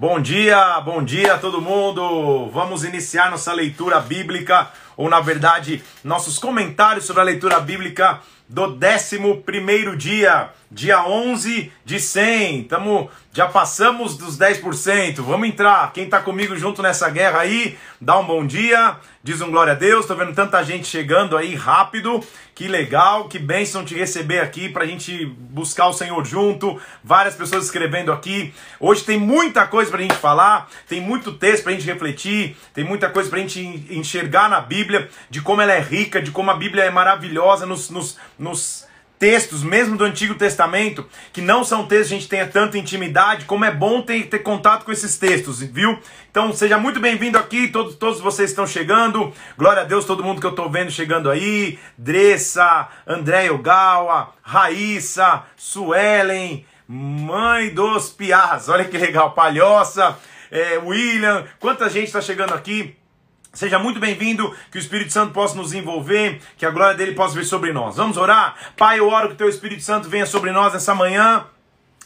Bom dia, bom dia a todo mundo. Vamos iniciar nossa leitura bíblica, ou na verdade, nossos comentários sobre a leitura bíblica do 11 dia, dia 11 de 100. Tamo, já passamos dos 10%. Vamos entrar. Quem está comigo junto nessa guerra aí, dá um bom dia, diz um glória a Deus. Tô vendo tanta gente chegando aí rápido. Que legal, que bênção te receber aqui para a gente buscar o Senhor junto. Várias pessoas escrevendo aqui. Hoje tem muita coisa para a gente falar, tem muito texto para a gente refletir, tem muita coisa para a gente enxergar na Bíblia, de como ela é rica, de como a Bíblia é maravilhosa nos, nos, nos textos, mesmo do Antigo Testamento, que não são textos que a gente tenha tanta intimidade, como é bom ter, ter contato com esses textos, viu? Então seja muito bem-vindo aqui, todos, todos vocês estão chegando. Glória a Deus, todo mundo que eu estou vendo chegando aí. Dressa, André Ogawa, Raíssa, Suelen, Mãe dos Piás, olha que legal, Palhoça, é, William, quanta gente está chegando aqui. Seja muito bem-vindo, que o Espírito Santo possa nos envolver, que a glória dele possa vir sobre nós. Vamos orar? Pai, eu oro que o teu Espírito Santo venha sobre nós nessa manhã.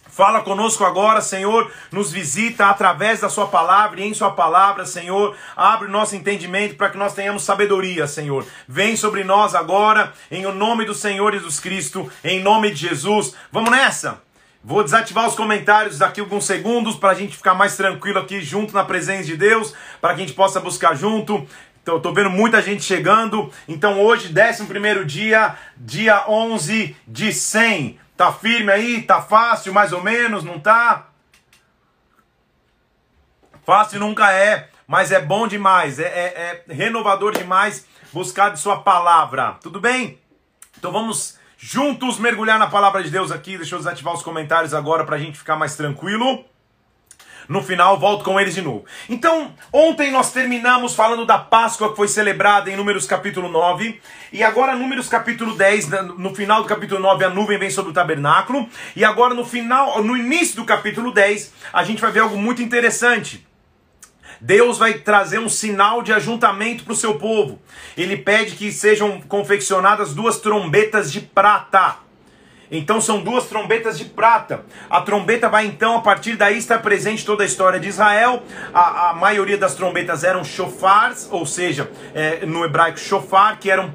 Fala conosco agora, Senhor, nos visita através da Sua palavra e em Sua palavra, Senhor. Abre o nosso entendimento para que nós tenhamos sabedoria, Senhor. Vem sobre nós agora, em o nome do Senhor Jesus Cristo, em nome de Jesus. Vamos nessa! Vou desativar os comentários daqui alguns segundos para a gente ficar mais tranquilo aqui junto na presença de Deus, para que a gente possa buscar junto. Então, tô vendo muita gente chegando. Então, hoje, 11 dia, dia 11 de 100. Tá firme aí? Tá fácil, mais ou menos? Não tá? Fácil nunca é, mas é bom demais. É, é, é renovador demais buscar de Sua palavra. Tudo bem? Então, vamos juntos mergulhar na palavra de Deus aqui. Deixa eu desativar os comentários agora para a gente ficar mais tranquilo. No final, volto com eles de novo. Então, ontem nós terminamos falando da Páscoa que foi celebrada em Números capítulo 9. E agora, Números capítulo 10, no final do capítulo 9, a nuvem vem sobre o tabernáculo. E agora, no final, no início do capítulo 10, a gente vai ver algo muito interessante. Deus vai trazer um sinal de ajuntamento para o seu povo. Ele pede que sejam confeccionadas duas trombetas de prata. Então são duas trombetas de prata. A trombeta vai então, a partir daí, estar presente toda a história de Israel. A, a maioria das trombetas eram shofars, ou seja, é, no hebraico shofar, que eram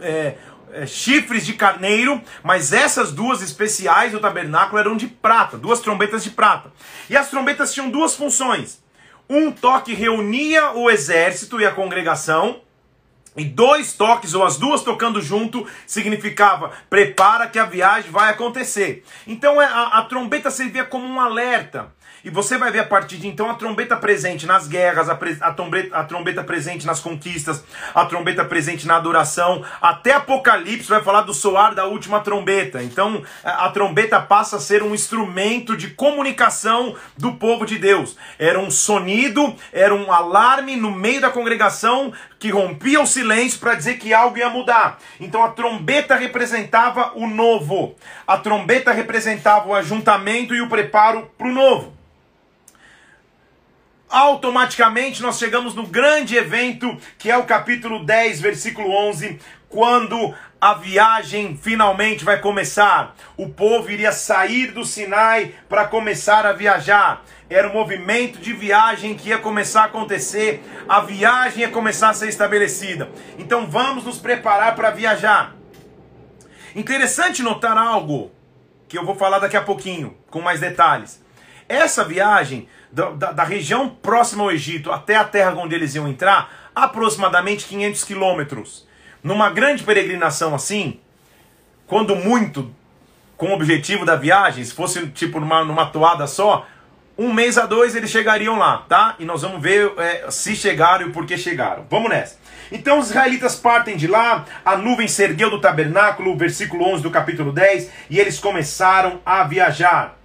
é, é, chifres de carneiro, mas essas duas especiais do tabernáculo eram de prata, duas trombetas de prata. E as trombetas tinham duas funções. Um toque reunia o exército e a congregação, e dois toques, ou as duas tocando junto, significava prepara que a viagem vai acontecer. Então é, a, a trombeta servia como um alerta. E você vai ver a partir de então a trombeta presente nas guerras, a, a, trombeta, a trombeta presente nas conquistas, a trombeta presente na adoração. Até Apocalipse vai falar do soar da última trombeta. Então a trombeta passa a ser um instrumento de comunicação do povo de Deus. Era um sonido, era um alarme no meio da congregação que rompia o silêncio para dizer que algo ia mudar. Então a trombeta representava o novo. A trombeta representava o ajuntamento e o preparo para o novo automaticamente nós chegamos no grande evento que é o capítulo 10, versículo 11, quando a viagem finalmente vai começar. O povo iria sair do Sinai para começar a viajar. Era um movimento de viagem que ia começar a acontecer, a viagem ia começar a ser estabelecida. Então vamos nos preparar para viajar. Interessante notar algo que eu vou falar daqui a pouquinho, com mais detalhes. Essa viagem da, da, da, região próxima ao Egito até a terra onde eles iam entrar, aproximadamente 500 quilômetros. Numa grande peregrinação assim, quando muito, com o objetivo da viagem, se fosse tipo numa, numa toada só, um mês a dois eles chegariam lá, tá? E nós vamos ver é, se chegaram e por que chegaram. Vamos nessa. Então os israelitas partem de lá, a nuvem se ergueu do tabernáculo, versículo 11 do capítulo 10, e eles começaram a viajar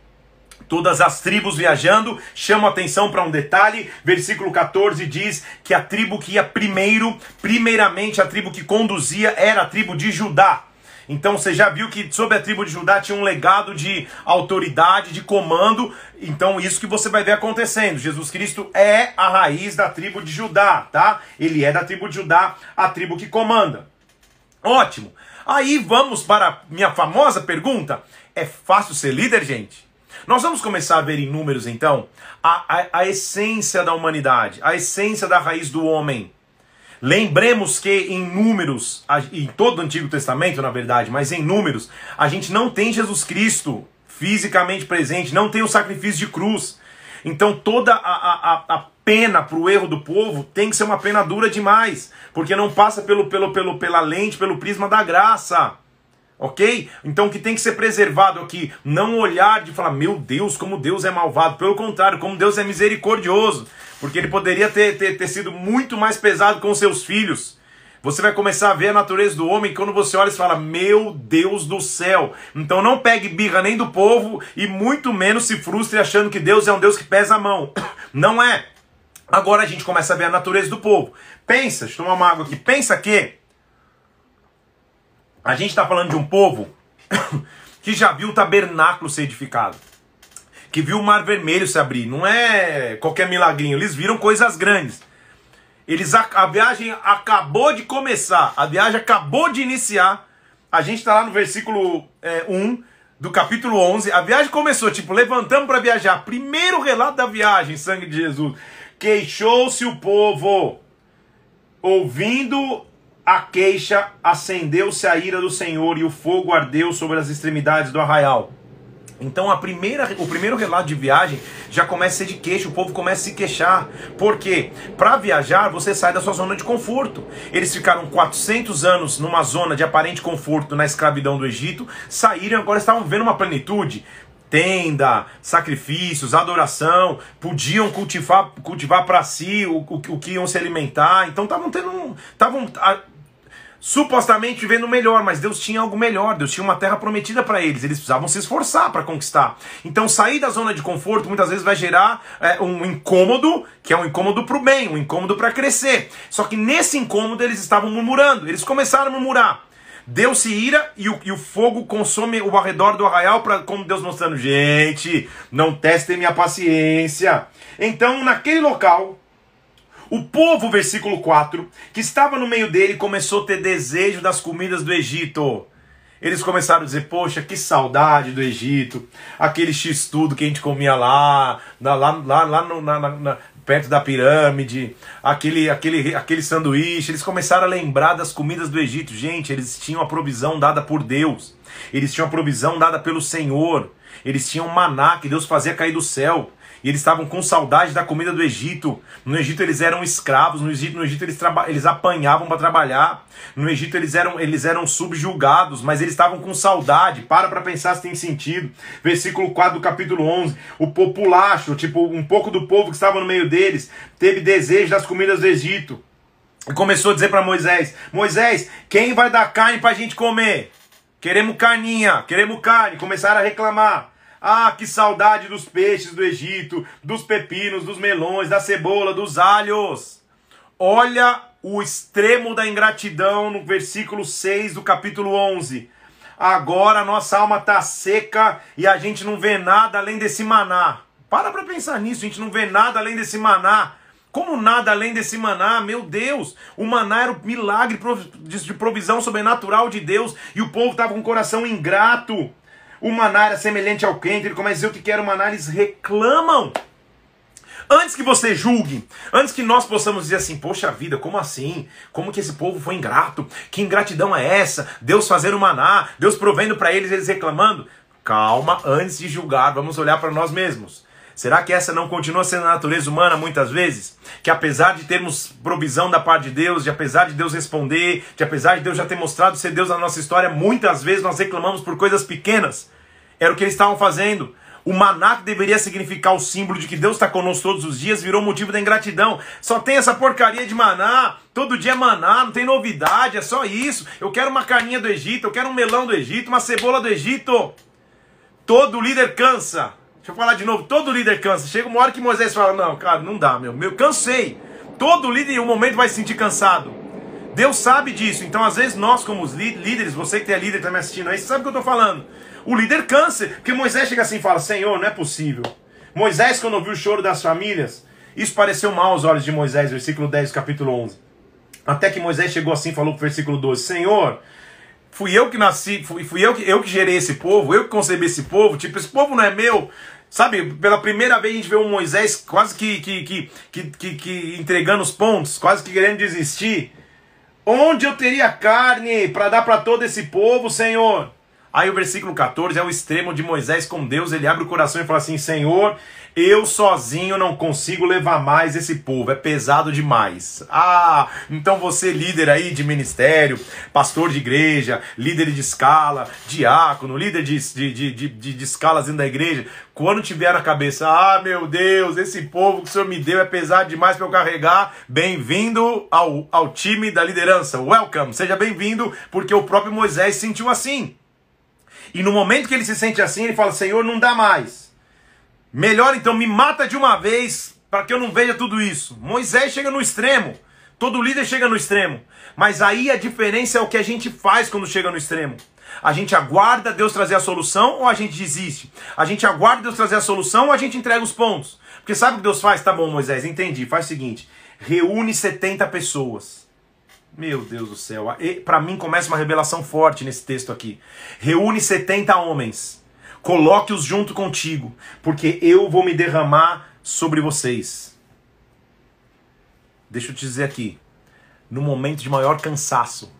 todas as tribos viajando, chamo atenção para um detalhe, versículo 14 diz que a tribo que ia primeiro, primeiramente a tribo que conduzia era a tribo de Judá. Então você já viu que sobre a tribo de Judá tinha um legado de autoridade, de comando. Então isso que você vai ver acontecendo. Jesus Cristo é a raiz da tribo de Judá, tá? Ele é da tribo de Judá, a tribo que comanda. Ótimo. Aí vamos para minha famosa pergunta: é fácil ser líder, gente? Nós vamos começar a ver em números, então, a, a, a essência da humanidade, a essência da raiz do homem. Lembremos que em números, em todo o Antigo Testamento, na verdade, mas em números, a gente não tem Jesus Cristo fisicamente presente, não tem o sacrifício de cruz. Então toda a, a, a pena para o erro do povo tem que ser uma pena dura demais, porque não passa pelo, pelo, pelo, pela lente, pelo prisma da graça. Ok? Então o que tem que ser preservado aqui, não olhar de falar, meu Deus, como Deus é malvado. Pelo contrário, como Deus é misericordioso. Porque ele poderia ter, ter, ter sido muito mais pesado com seus filhos. Você vai começar a ver a natureza do homem quando você olha e fala, meu Deus do céu. Então não pegue birra nem do povo e muito menos se frustre achando que Deus é um Deus que pesa a mão. Não é. Agora a gente começa a ver a natureza do povo. Pensa, deixa eu tomar uma água aqui. Pensa que a gente está falando de um povo que já viu o tabernáculo ser edificado, que viu o mar vermelho se abrir. Não é qualquer milagrinho, eles viram coisas grandes. Eles a, a viagem acabou de começar, a viagem acabou de iniciar. A gente está lá no versículo é, 1 do capítulo 11. A viagem começou, tipo, levantamos para viajar. Primeiro relato da viagem, sangue de Jesus. Queixou-se o povo, ouvindo a queixa, acendeu-se a ira do Senhor e o fogo ardeu sobre as extremidades do arraial. Então a primeira, o primeiro relato de viagem já começa a ser de queixa, o povo começa a se queixar. Por quê? Para viajar, você sai da sua zona de conforto. Eles ficaram 400 anos numa zona de aparente conforto na escravidão do Egito, saíram agora estavam vendo uma plenitude tenda, sacrifícios, adoração, podiam cultivar cultivar para si o, o, o, que iam se alimentar. Então estavam tendo estavam supostamente vivendo melhor, mas Deus tinha algo melhor, Deus tinha uma terra prometida para eles, eles precisavam se esforçar para conquistar. Então sair da zona de conforto muitas vezes vai gerar é, um incômodo, que é um incômodo para o bem, um incômodo para crescer. Só que nesse incômodo eles estavam murmurando, eles começaram a murmurar. Deus se ira e o, e o fogo consome o arredor do arraial, para como Deus mostrando, gente, não testem minha paciência. Então, naquele local, o povo, versículo 4, que estava no meio dele, começou a ter desejo das comidas do Egito. Eles começaram a dizer: Poxa, que saudade do Egito, aquele x-tudo que a gente comia lá, lá, lá, lá no, na, na, perto da pirâmide, aquele, aquele, aquele sanduíche. Eles começaram a lembrar das comidas do Egito. Gente, eles tinham a provisão dada por Deus, eles tinham a provisão dada pelo Senhor, eles tinham maná que Deus fazia cair do céu e eles estavam com saudade da comida do Egito. No Egito eles eram escravos, no Egito, no Egito eles, eles apanhavam para trabalhar, no Egito eles eram, eles eram subjugados, mas eles estavam com saudade. Para para pensar se tem sentido. Versículo 4 do capítulo 11: O populacho, tipo, um pouco do povo que estava no meio deles, teve desejo das comidas do Egito. E começou a dizer para Moisés: Moisés, quem vai dar carne para a gente comer? Queremos carninha, queremos carne. Começaram a reclamar. Ah, que saudade dos peixes do Egito, dos pepinos, dos melões, da cebola, dos alhos. Olha o extremo da ingratidão no versículo 6 do capítulo 11. Agora nossa alma está seca e a gente não vê nada além desse maná. Para para pensar nisso, a gente não vê nada além desse maná. Como nada além desse maná, meu Deus, o maná era o milagre de provisão sobrenatural de Deus e o povo estava com o coração ingrato. O maná era semelhante ao quente, ele começa a dizer o que era o maná, eles reclamam. Antes que você julgue, antes que nós possamos dizer assim, poxa vida, como assim? Como que esse povo foi ingrato? Que ingratidão é essa? Deus fazendo maná, Deus provendo para eles, eles reclamando. Calma, antes de julgar, vamos olhar para nós mesmos. Será que essa não continua sendo a natureza humana muitas vezes? Que apesar de termos provisão da parte de Deus, de apesar de Deus responder, de apesar de Deus já ter mostrado ser Deus na nossa história, muitas vezes nós reclamamos por coisas pequenas. Era o que eles estavam fazendo. O maná que deveria significar o símbolo de que Deus está conosco todos os dias virou motivo da ingratidão. Só tem essa porcaria de maná. Todo dia é maná, não tem novidade, é só isso. Eu quero uma carninha do Egito, eu quero um melão do Egito, uma cebola do Egito. Todo líder cansa. Deixa eu falar de novo, todo líder cansa. Chega uma hora que Moisés fala: Não, cara, não dá, meu. Meu, cansei. Todo líder em um momento vai se sentir cansado. Deus sabe disso. Então, às vezes, nós, como os líderes, você que é líder está me assistindo aí, sabe o que eu estou falando. O líder cansa. Porque Moisés chega assim e fala: Senhor, não é possível. Moisés, quando ouviu o choro das famílias, isso pareceu mal aos olhos de Moisés, versículo 10, capítulo 11. Até que Moisés chegou assim e falou pro versículo 12: Senhor, Fui eu que nasci, fui, fui eu, que, eu que gerei esse povo, eu que concebi esse povo. Tipo, esse povo não é meu. Sabe, pela primeira vez a gente vê um Moisés quase que, que, que, que, que, que entregando os pontos, quase que querendo desistir. Onde eu teria carne para dar para todo esse povo, Senhor? Aí o versículo 14 é o extremo de Moisés com Deus. Ele abre o coração e fala assim: Senhor, eu sozinho não consigo levar mais esse povo, é pesado demais. Ah, então você, líder aí de ministério, pastor de igreja, líder de escala, diácono, líder de, de, de, de, de escalas dentro da igreja, quando tiver na cabeça, ah, meu Deus, esse povo que o Senhor me deu é pesado demais para eu carregar, bem-vindo ao, ao time da liderança. Welcome, seja bem-vindo, porque o próprio Moisés sentiu assim. E no momento que ele se sente assim, ele fala: Senhor, não dá mais. Melhor então, me mata de uma vez, para que eu não veja tudo isso. Moisés chega no extremo. Todo líder chega no extremo. Mas aí a diferença é o que a gente faz quando chega no extremo. A gente aguarda Deus trazer a solução ou a gente desiste? A gente aguarda Deus trazer a solução ou a gente entrega os pontos? Porque sabe o que Deus faz? Tá bom, Moisés, entendi. Faz o seguinte: reúne 70 pessoas. Meu Deus do céu. Para mim começa uma revelação forte nesse texto aqui. Reúne 70 homens. Coloque-os junto contigo, porque eu vou me derramar sobre vocês. Deixa eu te dizer aqui. No momento de maior cansaço,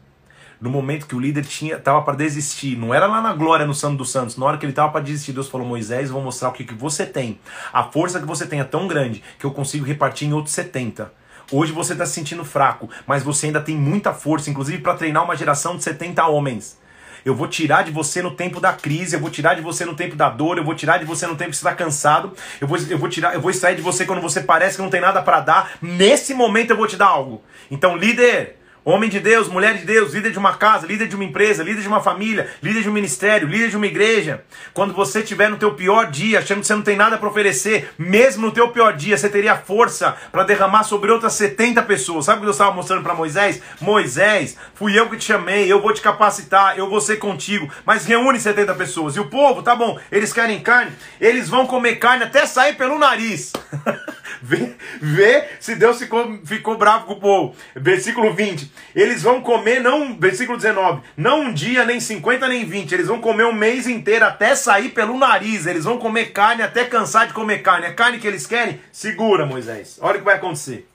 no momento que o líder tinha estava para desistir, não era lá na glória no Santo dos Santos, na hora que ele estava para desistir, Deus falou: Moisés, vou mostrar o que, que você tem. A força que você tem é tão grande que eu consigo repartir em outros 70. Hoje você está se sentindo fraco, mas você ainda tem muita força, inclusive para treinar uma geração de 70 homens. Eu vou tirar de você no tempo da crise, eu vou tirar de você no tempo da dor, eu vou tirar de você no tempo que você está cansado, eu vou, eu vou tirar, eu vou extrair de você quando você parece que não tem nada para dar. Nesse momento eu vou te dar algo. Então, líder, Homem de Deus, mulher de Deus, líder de uma casa, líder de uma empresa, líder de uma família, líder de um ministério, líder de uma igreja. Quando você estiver no teu pior dia, achando que você não tem nada para oferecer, mesmo no teu pior dia, você teria força para derramar sobre outras 70 pessoas. Sabe o que Deus estava mostrando para Moisés? Moisés, fui eu que te chamei, eu vou te capacitar, eu vou ser contigo. Mas reúne 70 pessoas. E o povo, tá bom, eles querem carne, eles vão comer carne até sair pelo nariz. vê, vê se Deus ficou, ficou bravo com o povo. Versículo 20. Eles vão comer, não, versículo 19, não um dia, nem 50, nem 20. Eles vão comer um mês inteiro até sair pelo nariz. Eles vão comer carne até cansar de comer carne. É carne que eles querem? Segura, Moisés. Olha o que vai acontecer.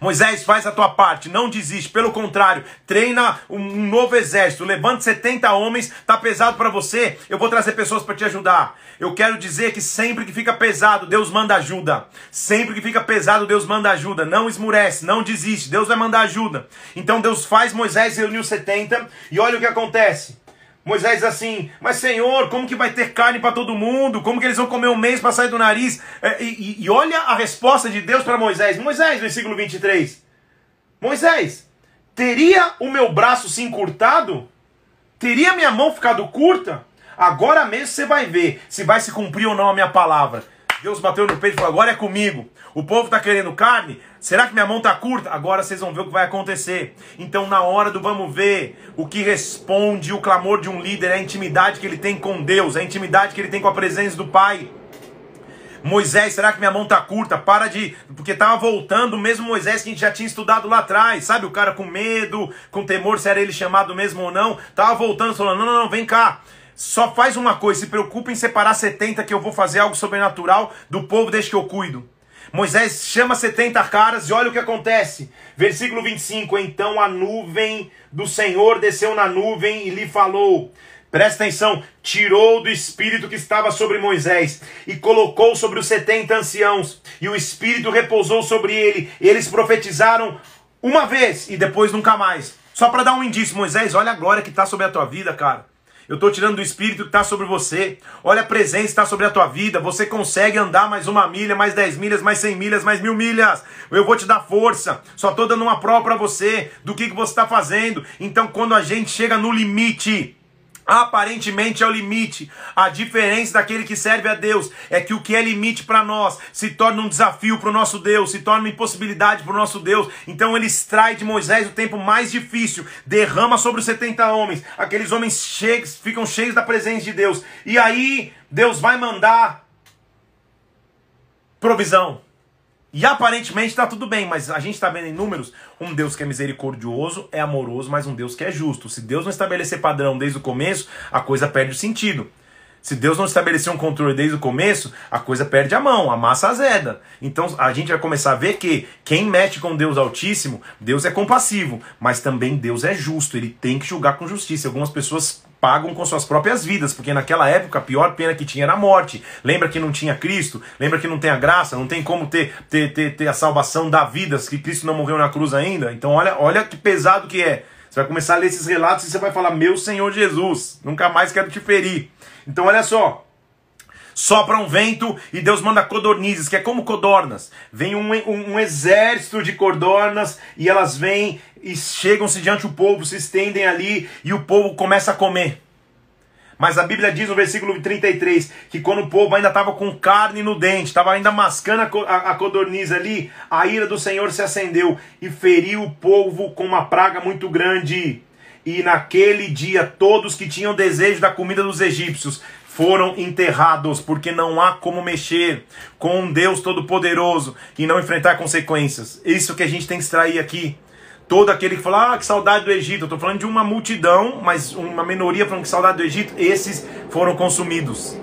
Moisés, faz a tua parte, não desiste, pelo contrário, treina um novo exército, levante 70 homens, tá pesado para você, eu vou trazer pessoas para te ajudar. Eu quero dizer que sempre que fica pesado, Deus manda ajuda. Sempre que fica pesado, Deus manda ajuda. Não esmurece, não desiste, Deus vai mandar ajuda. Então Deus faz Moisés reunir os 70 e olha o que acontece. Moisés assim: Mas Senhor, como que vai ter carne para todo mundo? Como que eles vão comer um mês para sair do nariz? É, e, e, olha a resposta de Deus para Moisés. Moisés, versículo 23. Moisés, teria o meu braço se encurtado? Teria minha mão ficado curta? Agora mesmo você vai ver se vai se cumprir ou não a minha palavra. Deus bateu no peito e falou: agora é comigo. O povo está querendo carne? Será que minha mão está curta? Agora vocês vão ver o que vai acontecer. Então, na hora do vamos ver, o que responde o clamor de um líder é a intimidade que ele tem com Deus, é a intimidade que ele tem com a presença do Pai. Moisés, será que minha mão tá curta? Para de. Porque tava voltando o mesmo Moisés que a gente já tinha estudado lá atrás, sabe? O cara com medo, com temor se era ele chamado mesmo ou não. Tava voltando, falando: não, não, não, vem cá. Só faz uma coisa, se preocupa em separar 70 que eu vou fazer algo sobrenatural do povo desde que eu cuido. Moisés chama 70 caras e olha o que acontece. Versículo 25: Então a nuvem do Senhor desceu na nuvem e lhe falou. Presta atenção, tirou do espírito que estava sobre Moisés e colocou sobre os 70 anciãos, e o espírito repousou sobre ele. Eles profetizaram uma vez e depois nunca mais. Só para dar um indício, Moisés, olha a glória que está sobre a tua vida, cara. Eu estou tirando do Espírito que está sobre você. Olha a presença que está sobre a tua vida. Você consegue andar mais uma milha, mais dez milhas, mais cem milhas, mais mil milhas. Eu vou te dar força. Só estou dando uma prova para você do que, que você está fazendo. Então, quando a gente chega no limite, Aparentemente é o limite. A diferença daquele que serve a Deus é que o que é limite para nós se torna um desafio para o nosso Deus, se torna uma impossibilidade para o nosso Deus. Então ele extrai de Moisés o tempo mais difícil, derrama sobre os 70 homens. Aqueles homens cheios, ficam cheios da presença de Deus. E aí Deus vai mandar provisão. E aparentemente está tudo bem, mas a gente está vendo em números um Deus que é misericordioso, é amoroso, mas um Deus que é justo. Se Deus não estabelecer padrão desde o começo, a coisa perde o sentido. Se Deus não estabelecer um controle desde o começo, a coisa perde a mão, a massa azeda. Então a gente vai começar a ver que quem mexe com Deus Altíssimo, Deus é compassivo, mas também Deus é justo, ele tem que julgar com justiça. Algumas pessoas pagam com suas próprias vidas, porque naquela época a pior pena que tinha era a morte. Lembra que não tinha Cristo? Lembra que não tem a graça? Não tem como ter, ter, ter, ter a salvação da vida, que Cristo não morreu na cruz ainda? Então olha, olha que pesado que é. Você vai começar a ler esses relatos e você vai falar: Meu Senhor Jesus, nunca mais quero te ferir. Então olha só. Sopra um vento e Deus manda codornizes, que é como codornas. Vem um, um, um exército de codornas e elas vêm e chegam-se diante do povo, se estendem ali e o povo começa a comer. Mas a Bíblia diz no versículo 33 que quando o povo ainda estava com carne no dente, estava ainda mascando a, codorniz ali, a ira do Senhor se acendeu e feriu o povo com uma praga muito grande. E naquele dia todos que tinham desejo da comida dos egípcios foram enterrados, porque não há como mexer com um Deus todo-poderoso e não enfrentar consequências. Isso que a gente tem que extrair aqui. Todo aquele que fala, ah, que saudade do Egito. Eu estou falando de uma multidão, mas uma minoria falando que saudade do Egito, esses foram consumidos.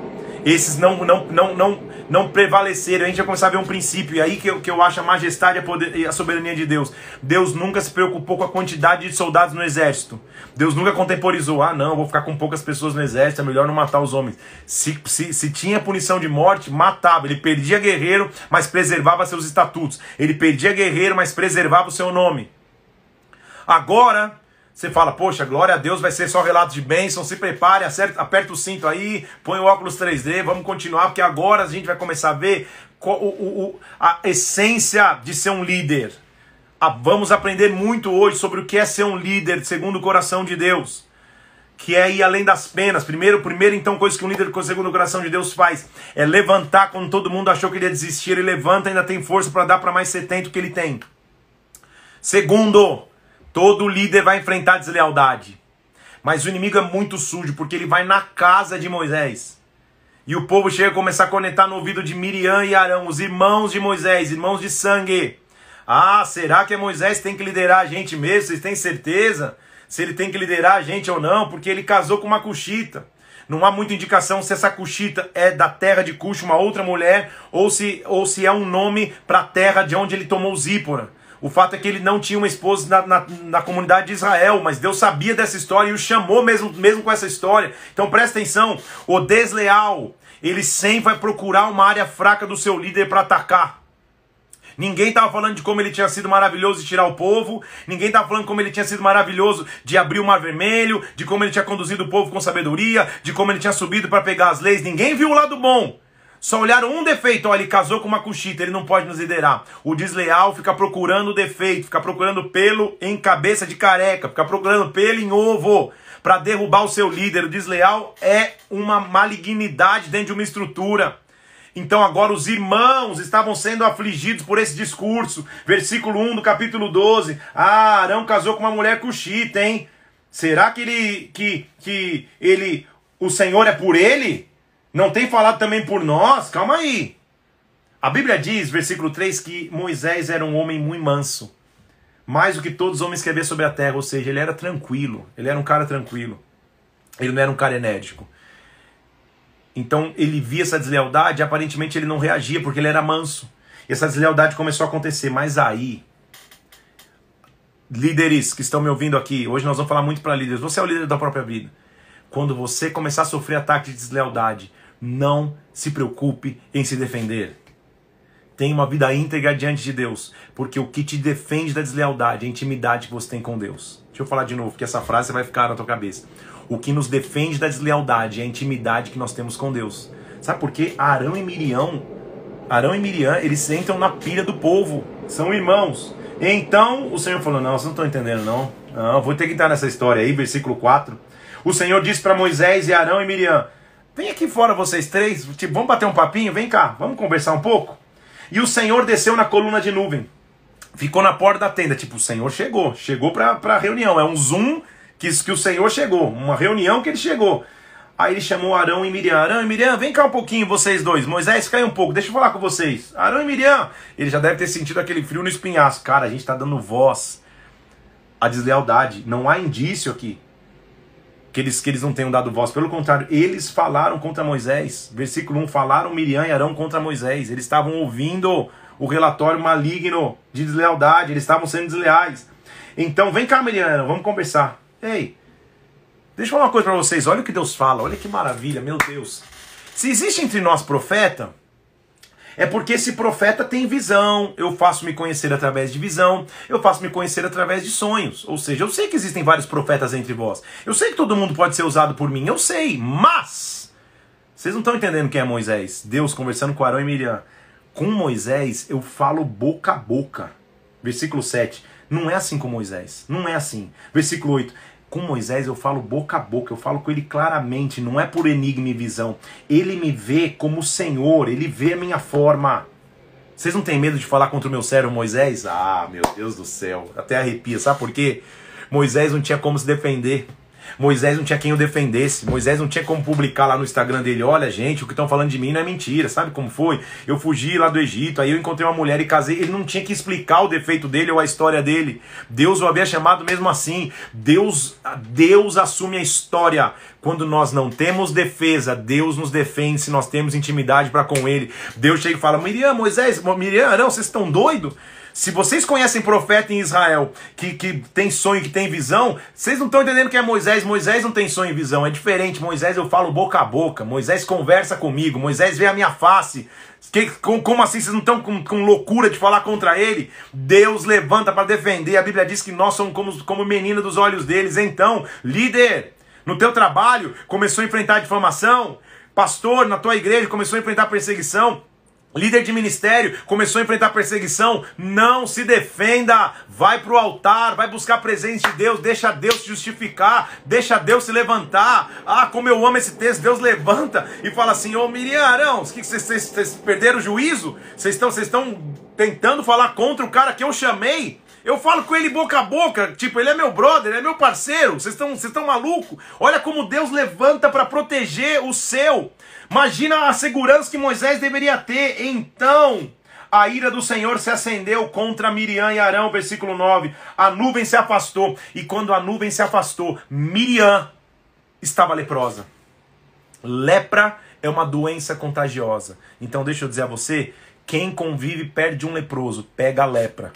Esses não, não, não, não, não prevaleceram. A gente vai começar a ver um princípio, e aí que eu, que eu acho a majestade a, poder, e a soberania de Deus. Deus nunca se preocupou com a quantidade de soldados no exército. Deus nunca contemporizou, ah não, vou ficar com poucas pessoas no exército, é melhor não matar os homens. Se, se, se tinha punição de morte, matava. Ele perdia guerreiro, mas preservava seus estatutos. Ele perdia guerreiro, mas preservava o seu nome. Agora, você fala, poxa, glória a Deus, vai ser só relato de bênção, se prepare, acerta, aperta o cinto aí, põe o óculos 3D, vamos continuar, porque agora a gente vai começar a ver o, o, a essência de ser um líder. Vamos aprender muito hoje sobre o que é ser um líder segundo o coração de Deus. Que é ir além das penas. Primeiro, primeiro então, coisa que um líder segundo o coração de Deus faz é levantar quando todo mundo achou que ele ia desistir. Ele levanta ainda tem força para dar para mais 70 que ele tem. Segundo, Todo líder vai enfrentar deslealdade. Mas o inimigo é muito sujo, porque ele vai na casa de Moisés. E o povo chega a começar a conectar no ouvido de Miriam e Arão, os irmãos de Moisés, irmãos de sangue. Ah, será que Moisés tem que liderar a gente mesmo? Vocês têm certeza? Se ele tem que liderar a gente ou não? Porque ele casou com uma cuxita. Não há muita indicação se essa cuxita é da terra de Cush, uma outra mulher, ou se, ou se é um nome para a terra de onde ele tomou Zípora. O fato é que ele não tinha uma esposa na, na, na, comunidade de Israel, mas Deus sabia dessa história e o chamou mesmo, mesmo com essa história. Então presta atenção: o desleal, ele sempre vai procurar uma área fraca do seu líder para atacar. Ninguém estava falando de como ele tinha sido maravilhoso de tirar o povo, ninguém estava falando como ele tinha sido maravilhoso de abrir o mar vermelho, de como ele tinha conduzido o povo com sabedoria, de como ele tinha subido para pegar as leis. Ninguém viu o lado bom. Só olharam um defeito, olha, ele casou com uma cuxita, ele não pode nos liderar. O desleal fica procurando defeito, fica procurando pelo em cabeça de careca, fica procurando pelo em ovo para derrubar o seu líder. O desleal é uma malignidade dentro de uma estrutura. Então agora os irmãos estavam sendo afligidos por esse discurso. Versículo 1 do capítulo 12. Ah, Arão casou com uma mulher cuxita, hein? Será que ele que que ele o Senhor é por ele? Não tem falado também por nós? Calma aí. A Bíblia diz, versículo 3, que Moisés era um homem muito manso. Mais do que todos os homens que havia sobre a terra, ou seja, ele era tranquilo. Ele era um cara tranquilo. Ele não era um cara enérgico. Então ele via essa deslealdade e aparentemente ele não reagia porque ele era manso. E essa deslealdade começou a acontecer. Mas aí, líderes que estão me ouvindo aqui, hoje nós vamos falar muito para líderes. Você é o líder da própria vida. Quando você começar a sofrer ataque de deslealdade, não se preocupe em se defender. Tenha uma vida íntegra diante de Deus, porque o que te defende da deslealdade é a intimidade que você tem com Deus. Deixa eu falar de novo, porque essa frase vai ficar na tua cabeça. O que nos defende da deslealdade é a intimidade que nós temos com Deus. Sabe por quê? Arão e Miriam, Arão e Miriam, eles entram na pilha do povo, são irmãos. Então o Senhor falou: Não, vocês não estão entendendo, não. Não, vou ter que entrar nessa história aí, versículo 4. O Senhor disse para Moisés e Arão e Miriam: Vem aqui fora vocês três, tipo, vamos bater um papinho, vem cá, vamos conversar um pouco. E o Senhor desceu na coluna de nuvem. Ficou na porta da tenda, tipo, o Senhor chegou, chegou para a reunião. É um zoom que, que o Senhor chegou, uma reunião que ele chegou. Aí ele chamou Arão e Miriam. Arão e Miriam, vem cá um pouquinho, vocês dois. Moisés, cai um pouco, deixa eu falar com vocês. Arão e Miriam. Ele já deve ter sentido aquele frio no espinhaço. Cara, a gente está dando voz à deslealdade. Não há indício aqui que eles, que eles não tenham dado voz. Pelo contrário, eles falaram contra Moisés. Versículo 1: falaram Miriam e Arão contra Moisés. Eles estavam ouvindo o relatório maligno de deslealdade. Eles estavam sendo desleais. Então, vem cá, Miriam, vamos conversar. Ei, deixa eu falar uma coisa para vocês. Olha o que Deus fala. Olha que maravilha, meu Deus. Se existe entre nós profeta, é porque esse profeta tem visão, eu faço me conhecer através de visão, eu faço me conhecer através de sonhos. Ou seja, eu sei que existem vários profetas entre vós. Eu sei que todo mundo pode ser usado por mim, eu sei, mas vocês não estão entendendo quem é Moisés. Deus conversando com Arão e Miriam. Com Moisés eu falo boca a boca. Versículo 7. Não é assim com Moisés. Não é assim. Versículo 8 com Moisés eu falo boca a boca, eu falo com ele claramente, não é por enigma e visão. Ele me vê como Senhor, ele vê a minha forma. Vocês não têm medo de falar contra o meu servo Moisés? Ah, meu Deus do céu, até arrepia, sabe por quê? Moisés não tinha como se defender. Moisés não tinha quem o defendesse. Moisés não tinha como publicar lá no Instagram dele: olha, gente, o que estão falando de mim não é mentira. Sabe como foi? Eu fugi lá do Egito, aí eu encontrei uma mulher e casei. Ele não tinha que explicar o defeito dele ou a história dele. Deus o havia chamado mesmo assim. Deus, Deus assume a história. Quando nós não temos defesa, Deus nos defende se nós temos intimidade para com Ele. Deus chega e fala: Miriam, Moisés, Miriam, não, vocês estão doidos? Se vocês conhecem profeta em Israel que, que tem sonho, que tem visão, vocês não estão entendendo que é Moisés. Moisés não tem sonho e visão, é diferente. Moisés eu falo boca a boca. Moisés conversa comigo. Moisés vê a minha face. Que, com, como assim vocês não estão com, com, loucura de falar contra ele? Deus levanta para defender. A Bíblia diz que nós somos como, como menina dos olhos deles. Então, líder, no teu trabalho começou a enfrentar difamação. Pastor, na tua igreja começou a enfrentar perseguição. Líder de ministério começou a enfrentar perseguição, não se defenda, vai para o altar, vai buscar a presença de Deus, deixa Deus se justificar, deixa Deus se levantar. Ah, como eu amo esse texto, Deus levanta e fala assim: Ô Miriam Arão, que vocês, perderam o juízo? Vocês estão, estão tentando falar contra o cara que eu chamei? Eu falo com ele boca a boca, tipo, ele é meu brother, ele é meu parceiro. Vocês estão, vocês estão maluco? Olha como Deus levanta para proteger o seu. Imagina a segurança que Moisés deveria ter. Então, a ira do Senhor se acendeu contra Miriam e Arão, versículo 9. A nuvem se afastou, e quando a nuvem se afastou, Miriam estava leprosa. Lepra é uma doença contagiosa. Então, deixa eu dizer a você: quem convive perto de um leproso pega a lepra.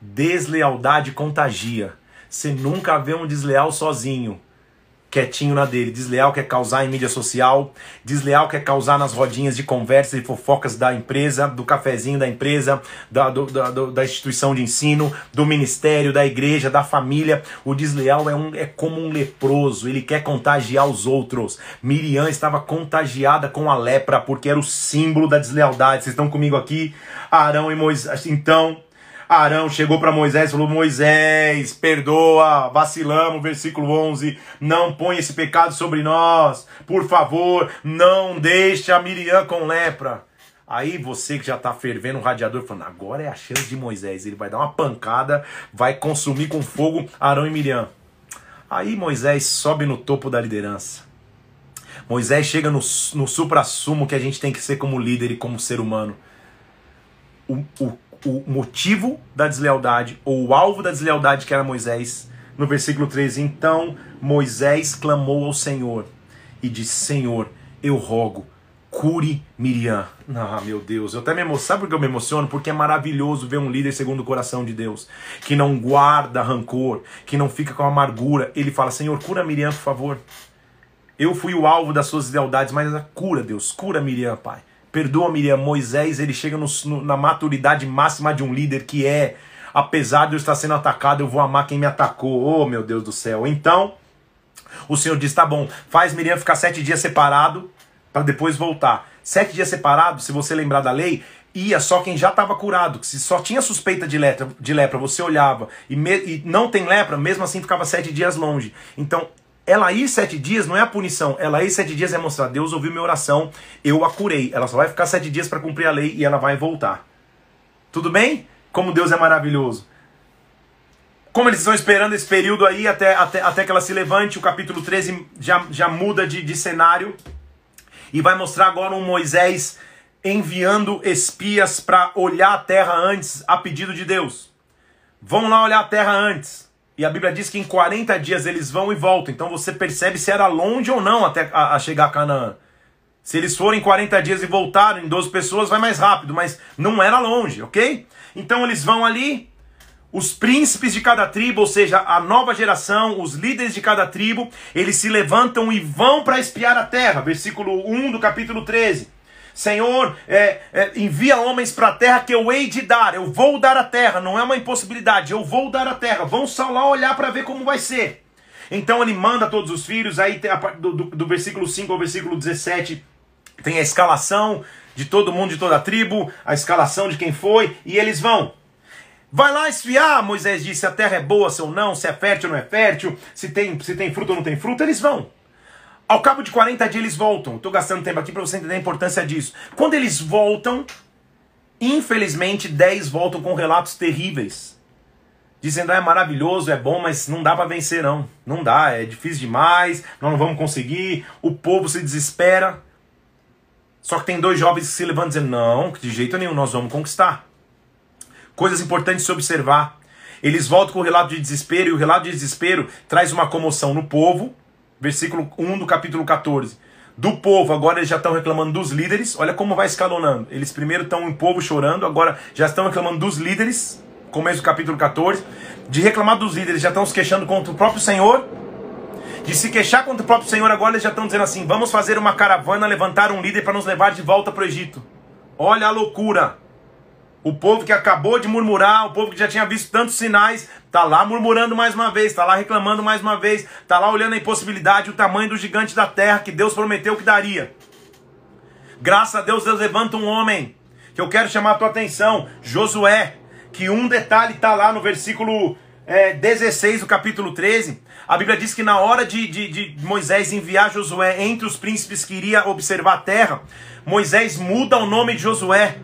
Deslealdade contagia. Você nunca vê um desleal sozinho, quietinho na dele. Desleal quer causar em mídia social, desleal quer causar nas rodinhas de conversas e fofocas da empresa, do cafezinho da empresa, da, do, da, do, da instituição de ensino, do ministério, da igreja, da família. O desleal é, um, é como um leproso, ele quer contagiar os outros. Miriam estava contagiada com a lepra porque era o símbolo da deslealdade. Vocês estão comigo aqui? Arão e Moisés. Então, Arão chegou para Moisés e falou: Moisés, perdoa, vacilamos, versículo 11. Não põe esse pecado sobre nós, por favor, não deixe a Miriam com lepra. Aí você que já está fervendo o radiador, falando, agora é a chance de Moisés. Ele vai dar uma pancada, vai consumir com fogo Arão e Miriam. Aí Moisés sobe no topo da liderança. Moisés chega no, no supra-sumo que a gente tem que ser como líder e como ser humano. O, o o motivo da deslealdade, ou o alvo da deslealdade que era Moisés. No versículo 13, então Moisés clamou ao Senhor e disse: Senhor, eu rogo, cure Miriam. Ah, meu Deus, eu até me emociono. Sabe por que eu me emociono? Porque é maravilhoso ver um líder segundo o coração de Deus, que não guarda rancor, que não fica com amargura. Ele fala: Senhor, cura Miriam, por favor. Eu fui o alvo das suas deslealdades, mas cura, Deus, cura Miriam, Pai. Perdoa, Miriam, Moisés, ele chega no, no, na maturidade máxima de um líder que é, apesar de eu estar sendo atacado, eu vou amar quem me atacou. Oh, meu Deus do céu. Então, o Senhor diz: tá bom, faz Miriam ficar sete dias separado para depois voltar. Sete dias separado, se você lembrar da lei, ia só quem já estava curado. Se só tinha suspeita de lepra, de lepra você olhava e, me, e não tem lepra, mesmo assim ficava sete dias longe. Então ela ir sete dias não é a punição. Ela ir sete dias é mostrar, Deus ouviu minha oração, eu a curei. Ela só vai ficar sete dias para cumprir a lei e ela vai voltar. Tudo bem? Como Deus é maravilhoso. Como eles estão esperando esse período aí até, até, até que ela se levante, o capítulo 13 já, já muda de, de cenário e vai mostrar agora um Moisés enviando espias para olhar a terra antes, a pedido de Deus. Vão lá olhar a terra antes. E a Bíblia diz que em 40 dias eles vão e voltam. Então você percebe se era longe ou não até a, a chegar a Canaã. Se eles forem 40 dias e voltarem em 12 pessoas, vai mais rápido, mas não era longe, ok? Então eles vão ali, os príncipes de cada tribo, ou seja, a nova geração, os líderes de cada tribo, eles se levantam e vão para espiar a terra. Versículo 1 do capítulo 13. Senhor, é, é, envia homens para a terra que eu hei de dar. Eu vou dar a terra, não é uma impossibilidade. Eu vou dar a terra. Vão só lá olhar para ver como vai ser. Então ele manda todos os filhos. Aí do, do, do versículo 5 ao versículo 17 tem a escalação de todo mundo, de toda a tribo, a escalação de quem foi, e eles vão. Vai lá esfiar, Moisés disse, se a terra é boa, se ou não, se é fértil ou não é fértil, se tem, se tem fruta ou não tem fruta, eles vão. Ao cabo de 40 dias eles voltam. Estou gastando tempo aqui para você entender a importância disso. Quando eles voltam, infelizmente 10 voltam com relatos terríveis. Dizendo, ah, é maravilhoso, é bom, mas não dá para vencer não. Não dá, é difícil demais, nós não vamos conseguir, o povo se desespera. Só que tem dois jovens que se levantam dizendo: não, de jeito nenhum, nós vamos conquistar. Coisas importantes se observar. Eles voltam com o relato de desespero, e o relato de desespero traz uma comoção no povo. Versículo 1 do capítulo 14. Do povo, agora eles já estão reclamando dos líderes. Olha como vai escalonando. Eles primeiro estão em povo chorando, agora já estão reclamando dos líderes. Começo do capítulo 14. De reclamar dos líderes, já estão se queixando contra o próprio Senhor de se queixar contra o próprio Senhor, agora eles já estão dizendo assim: vamos fazer uma caravana, levantar um líder para nos levar de volta para o Egito. Olha a loucura. O povo que acabou de murmurar, o povo que já tinha visto tantos sinais, está lá murmurando mais uma vez, está lá reclamando mais uma vez, está lá olhando a impossibilidade, o tamanho do gigante da terra que Deus prometeu que daria. Graças a Deus, Deus levanta um homem que eu quero chamar a tua atenção, Josué, que um detalhe está lá no versículo é, 16 do capítulo 13. A Bíblia diz que na hora de, de, de, Moisés enviar Josué entre os príncipes que iria observar a terra, Moisés muda o nome de Josué.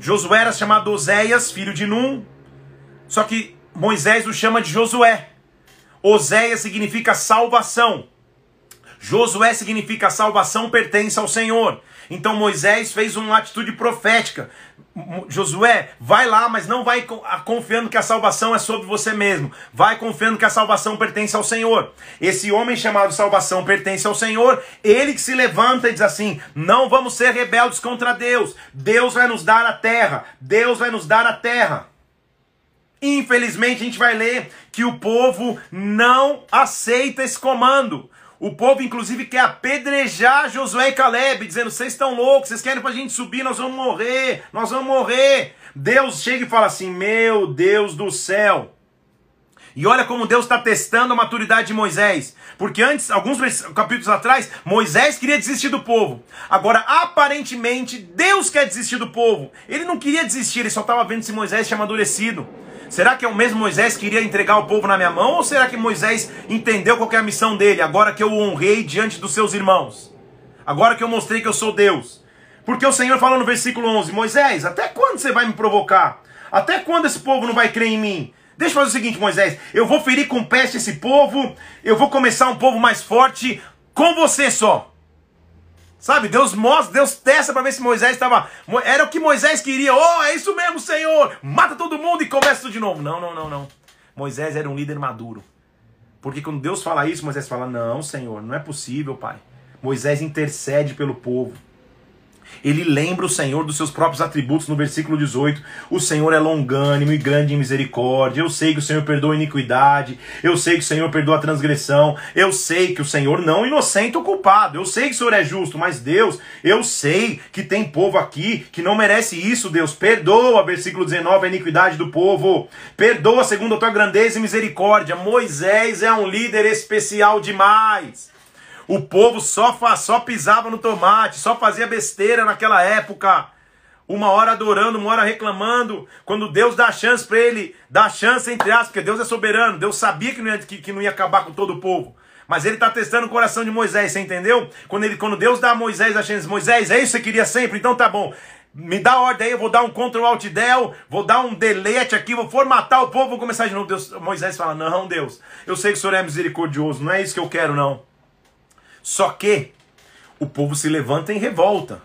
Josué era chamado Oséias, filho de Num, só que Moisés o chama de Josué. Oséias significa salvação. Josué significa salvação pertence ao Senhor. Então Moisés fez uma atitude profética. Josué, vai lá, mas não vai confiando que a salvação é sobre você mesmo. Vai confiando que a salvação pertence ao Senhor. Esse homem chamado salvação pertence ao Senhor, ele que se levanta e diz assim: não vamos ser rebeldes contra Deus. Deus vai nos dar a terra. Deus vai nos dar a terra. Infelizmente, a gente vai ler que o povo não aceita esse comando. O povo, inclusive, quer apedrejar Josué e Caleb, dizendo: vocês estão loucos, vocês querem para a gente subir, nós vamos morrer, nós vamos morrer. Deus chega e fala assim: Meu Deus do céu. E olha como Deus está testando a maturidade de Moisés. Porque antes, alguns capítulos atrás, Moisés queria desistir do povo. Agora, aparentemente, Deus quer desistir do povo. Ele não queria desistir, ele só estava vendo se Moisés tinha amadurecido. Será que é o mesmo Moisés que iria entregar o povo na minha mão? Ou será que Moisés entendeu qual é a missão dele, agora que eu o honrei diante dos seus irmãos? Agora que eu mostrei que eu sou Deus? Porque o Senhor fala no versículo 11: Moisés, até quando você vai me provocar? Até quando esse povo não vai crer em mim? Deixa eu fazer o seguinte, Moisés: eu vou ferir com peste esse povo, eu vou começar um povo mais forte com você só. Sabe, Deus mostra, Deus testa para ver se Moisés estava. Era o que Moisés queria. Oh, é isso mesmo, Senhor! Mata todo mundo e começa tudo de novo. Não, não, não, não. Moisés era um líder maduro. Porque quando Deus fala isso, Moisés fala: Não, Senhor, não é possível, Pai. Moisés intercede pelo povo. Ele lembra o Senhor dos seus próprios atributos no versículo 18. O Senhor é longânimo e grande em misericórdia. Eu sei que o Senhor perdoa a iniquidade. Eu sei que o Senhor perdoa a transgressão. Eu sei que o Senhor não inocente o culpado. Eu sei que o Senhor é justo, mas Deus, eu sei que tem povo aqui que não merece isso, Deus. Perdoa, versículo 19, a iniquidade do povo. Perdoa segundo a tua grandeza e misericórdia. Moisés é um líder especial demais. O povo só, só pisava no tomate, só fazia besteira naquela época. Uma hora adorando, uma hora reclamando. Quando Deus dá chance para ele, dá chance entre aspas, porque Deus é soberano. Deus sabia que não ia, que, que não ia acabar com todo o povo. Mas ele está testando o coração de Moisés, você entendeu? Quando, ele, quando Deus dá a Moisés a chance, Moisés, é isso que você queria sempre? Então tá bom. Me dá ordem aí, eu vou dar um Ctrl Alt Del, vou dar um delete aqui, vou formatar o povo, vou começar de novo. Deus, Moisés fala: Não, Deus, eu sei que o Senhor é misericordioso, não é isso que eu quero, não. Só que o povo se levanta em revolta.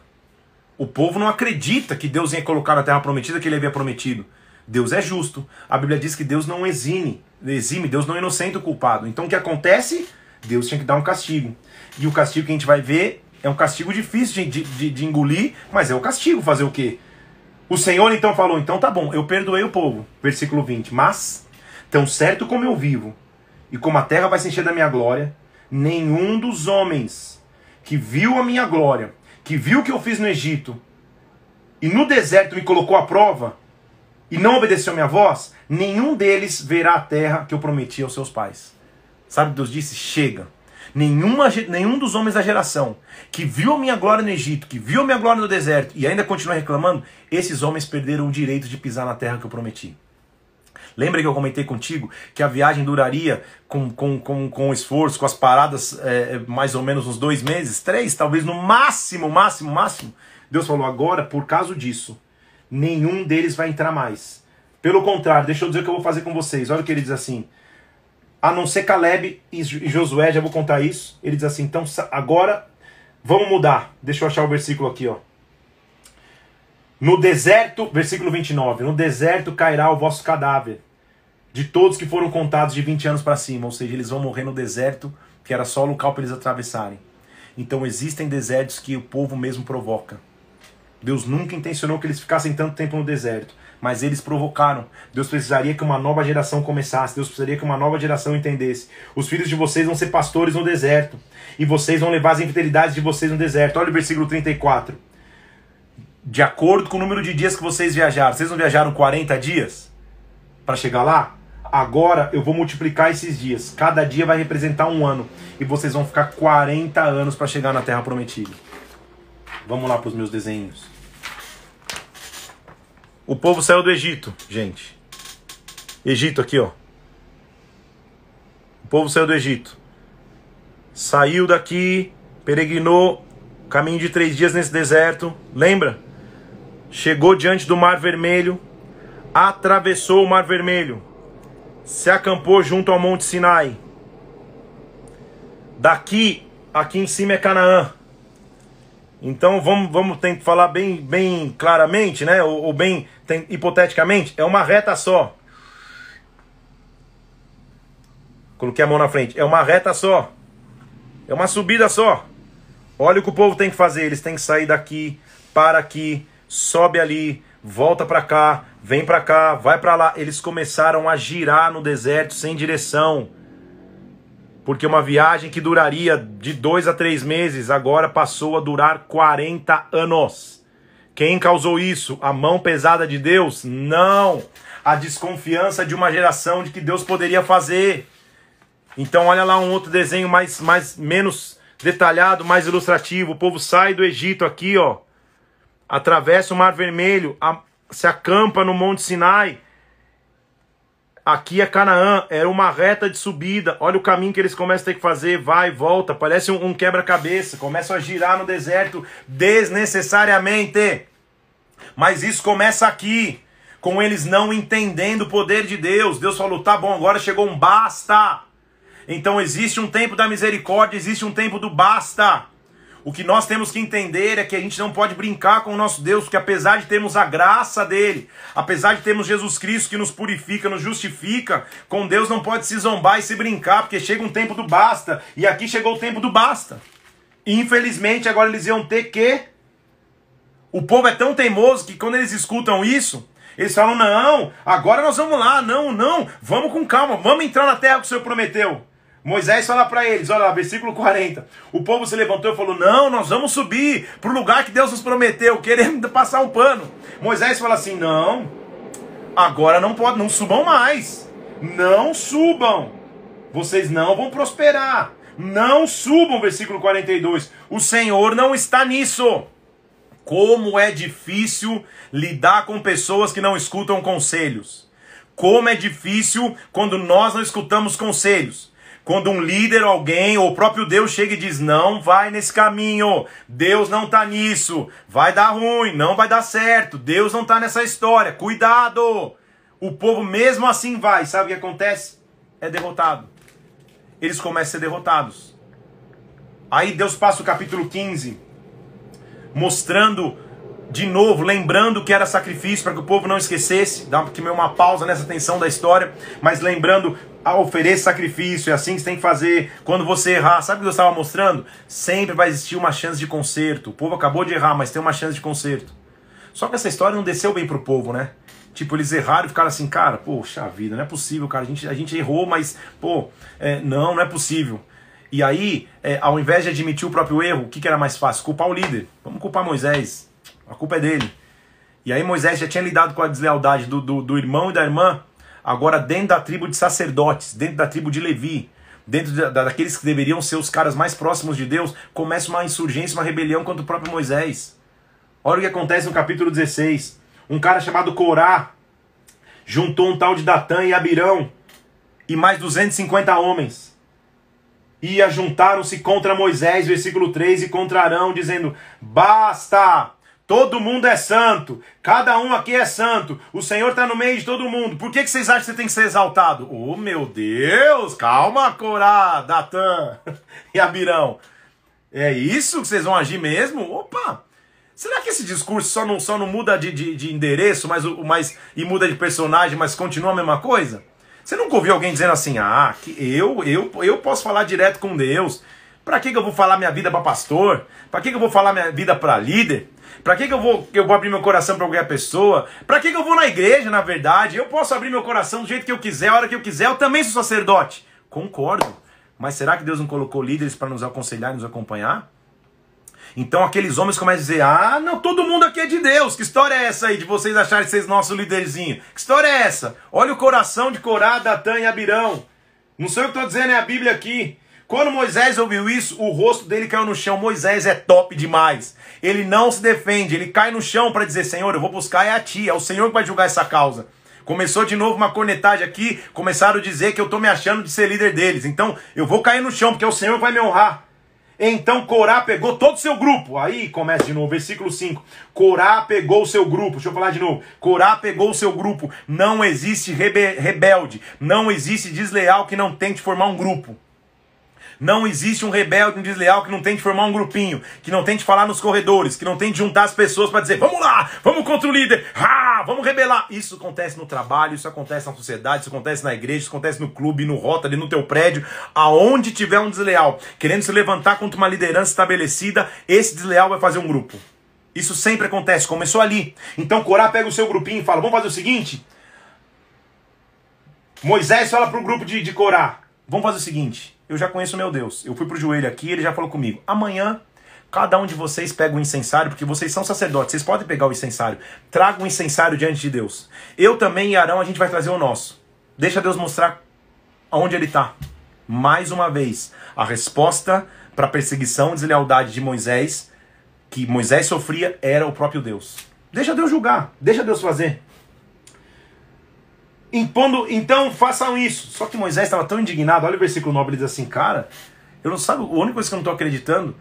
O povo não acredita que Deus ia colocar na terra prometida que ele havia prometido. Deus é justo. A Bíblia diz que Deus não exime, exime, Deus não inocenta o culpado. Então o que acontece? Deus tinha que dar um castigo. E o castigo que a gente vai ver é um castigo difícil de, de, de engolir, mas é o castigo. Fazer o quê? O Senhor então falou: então tá bom, eu perdoei o povo. Versículo 20. Mas, tão certo como eu vivo, e como a terra vai se encher da minha glória, nenhum dos homens que viu a minha glória, que viu o que eu fiz no Egito, e no deserto me colocou à prova, e não obedeceu a minha voz, nenhum deles verá a terra que eu prometi aos seus pais. Sabe, Deus disse: chega. Nenhuma, nenhum dos homens da geração que viu a minha glória no Egito, que viu a minha glória no deserto e ainda continua reclamando, esses homens perderam o direito de pisar na terra que eu prometi. Lembra que eu comentei contigo que a viagem duraria com, com, com, com esforço, com as paradas, é, mais ou menos uns dois meses, três, talvez no máximo, máximo, máximo. Deus falou: agora, por causa disso, nenhum deles vai entrar mais. Pelo contrário, deixa eu dizer o que eu vou fazer com vocês. Olha o que ele diz assim: a não ser Caleb e Josué, já vou contar isso. Ele diz assim: então agora vamos mudar. Deixa eu achar o versículo aqui, ó. No deserto, versículo 29, no deserto cairá o vosso cadáver, de todos que foram contados de 20 anos para cima, ou seja, eles vão morrer no deserto, que era só o local para eles atravessarem. Então existem desertos que o povo mesmo provoca. Deus nunca intencionou que eles ficassem tanto tempo no deserto mas eles provocaram. Deus precisaria que uma nova geração começasse, Deus precisaria que uma nova geração entendesse. Os filhos de vocês vão ser pastores no deserto, e vocês vão levar as infidelidades de vocês no deserto. Olha o versículo 34. De acordo com o número de dias que vocês viajaram, vocês não viajaram 40 dias para chegar lá? Agora eu vou multiplicar esses dias. Cada dia vai representar um ano. E vocês vão ficar 40 anos para chegar na Terra Prometida. Vamos lá para os meus desenhos. O povo saiu do Egito, gente. Egito aqui, ó. O povo saiu do Egito. Saiu daqui, peregrinou, caminho de três dias nesse deserto. Lembra? Chegou diante do Mar Vermelho, atravessou o Mar Vermelho, se acampou junto ao Monte Sinai. Daqui, aqui em cima é Canaã. Então vamos, vamos ter que falar bem, bem claramente, né? Ou, ou bem tem, hipoteticamente, é uma reta só. Coloquei a mão na frente. É uma reta só. É uma subida só. Olha o que o povo tem que fazer. Eles têm que sair daqui, para aqui, sobe ali, volta para cá, vem para cá, vai para lá. Eles começaram a girar no deserto sem direção. Porque uma viagem que duraria de dois a três meses agora passou a durar 40 anos. Quem causou isso? A mão pesada de Deus? Não. A desconfiança de uma geração de que Deus poderia fazer. Então olha lá um outro desenho mais, mais menos detalhado, mais ilustrativo. O povo sai do Egito aqui, ó. Atravessa o Mar Vermelho, a, se acampa no Monte Sinai. Aqui é Canaã, era uma reta de subida. Olha o caminho que eles começam a ter que fazer, vai, volta, parece um, um quebra-cabeça. Começam a girar no deserto desnecessariamente. Mas isso começa aqui, com eles não entendendo o poder de Deus. Deus falou: tá bom, agora chegou um basta. Então existe um tempo da misericórdia, existe um tempo do basta. O que nós temos que entender é que a gente não pode brincar com o nosso Deus, porque apesar de termos a graça dele, apesar de termos Jesus Cristo que nos purifica, nos justifica, com Deus não pode se zombar e se brincar, porque chega um tempo do basta, e aqui chegou o tempo do basta. E infelizmente agora eles iam ter que. O povo é tão teimoso que quando eles escutam isso, eles falam: não, agora nós vamos lá, não, não, vamos com calma, vamos entrar na terra que o Senhor prometeu. Moisés fala para eles, olha lá, versículo 40. O povo se levantou e falou: Não, nós vamos subir para o lugar que Deus nos prometeu, querendo passar um pano. Moisés fala assim: Não, agora não pode, não subam mais. Não subam. Vocês não vão prosperar. Não subam, versículo 42. O Senhor não está nisso. Como é difícil lidar com pessoas que não escutam conselhos. Como é difícil quando nós não escutamos conselhos. Quando um líder, alguém, ou o próprio Deus chega e diz: não vai nesse caminho, Deus não está nisso, vai dar ruim, não vai dar certo, Deus não está nessa história, cuidado! O povo mesmo assim vai, sabe o que acontece? É derrotado. Eles começam a ser derrotados. Aí Deus passa o capítulo 15 mostrando de novo, lembrando que era sacrifício para que o povo não esquecesse, dá uma pausa nessa tensão da história, mas lembrando, a oferecer sacrifício, é assim que você tem que fazer quando você errar. Sabe o que eu estava mostrando? Sempre vai existir uma chance de conserto. O povo acabou de errar, mas tem uma chance de conserto. Só que essa história não desceu bem pro povo, né? Tipo, eles erraram e ficaram assim, cara, poxa vida, não é possível, cara. A gente, a gente errou, mas, pô, é, não, não é possível. E aí, é, ao invés de admitir o próprio erro, o que, que era mais fácil? Culpar o líder. Vamos culpar Moisés. A culpa é dele. E aí Moisés já tinha lidado com a deslealdade do, do, do irmão e da irmã, agora dentro da tribo de sacerdotes, dentro da tribo de Levi, dentro da, daqueles que deveriam ser os caras mais próximos de Deus, começa uma insurgência, uma rebelião contra o próprio Moisés. Olha o que acontece no capítulo 16. Um cara chamado Corá juntou um tal de Datã e Abirão e mais 250 homens e ajuntaram-se contra Moisés, versículo 3, e contra Arão, dizendo: Basta! Todo mundo é santo, cada um aqui é santo, o Senhor está no meio de todo mundo. Por que, que vocês acham que você tem que ser exaltado? Oh meu Deus, calma, Corá, Datã e Abirão. É isso que vocês vão agir mesmo? Opa! Será que esse discurso só não, só não muda de, de, de endereço mas, mas, e muda de personagem, mas continua a mesma coisa? Você nunca ouviu alguém dizendo assim, ah, que eu, eu, eu posso falar direto com Deus. Para que, que eu vou falar minha vida para pastor? Para que, que eu vou falar minha vida para líder? Para que, que eu, vou, eu vou abrir meu coração para qualquer pessoa? Para que, que eu vou na igreja, na verdade? Eu posso abrir meu coração do jeito que eu quiser, a hora que eu quiser. Eu também sou sacerdote. Concordo. Mas será que Deus não colocou líderes para nos aconselhar e nos acompanhar? Então aqueles homens começam a dizer: Ah, não, todo mundo aqui é de Deus. Que história é essa aí de vocês acharem vocês nosso líderzinho? Que história é essa? Olha o coração de Corá, Datã e Abirão. Não sou eu que estou dizendo, é a Bíblia aqui. Quando Moisés ouviu isso, o rosto dele caiu no chão. Moisés é top demais. Ele não se defende, ele cai no chão para dizer: Senhor, eu vou buscar é a ti, é o Senhor que vai julgar essa causa. Começou de novo uma cornetagem aqui, começaram a dizer que eu estou me achando de ser líder deles. Então eu vou cair no chão, porque é o Senhor que vai me honrar. Então Corá pegou todo o seu grupo. Aí começa de novo, versículo 5. Corá pegou o seu grupo. Deixa eu falar de novo. Corá pegou o seu grupo. Não existe rebe rebelde. Não existe desleal que não tente formar um grupo. Não existe um rebelde, um desleal que não tente formar um grupinho, que não tente falar nos corredores, que não tente juntar as pessoas para dizer: vamos lá, vamos contra o líder, vamos rebelar. Isso acontece no trabalho, isso acontece na sociedade, isso acontece na igreja, isso acontece no clube, no rota, ali no teu prédio. Aonde tiver um desleal querendo se levantar contra uma liderança estabelecida, esse desleal vai fazer um grupo. Isso sempre acontece, começou ali. Então Corá pega o seu grupinho e fala: vamos fazer o seguinte. Moisés fala para o grupo de, de Corá: vamos fazer o seguinte eu já conheço meu Deus. Eu fui pro joelho aqui, ele já falou comigo. Amanhã, cada um de vocês pega o incensário, porque vocês são sacerdotes, vocês podem pegar o incensário. Traga o incensário diante de Deus. Eu também e Arão, a gente vai trazer o nosso. Deixa Deus mostrar aonde ele está. Mais uma vez, a resposta para a perseguição e deslealdade de Moisés, que Moisés sofria, era o próprio Deus. Deixa Deus julgar, deixa Deus fazer impondo, então façam isso. Só que Moisés estava tão indignado, olha o versículo 9, ele diz assim, cara, eu não sabe, a única coisa que eu não estou acreditando,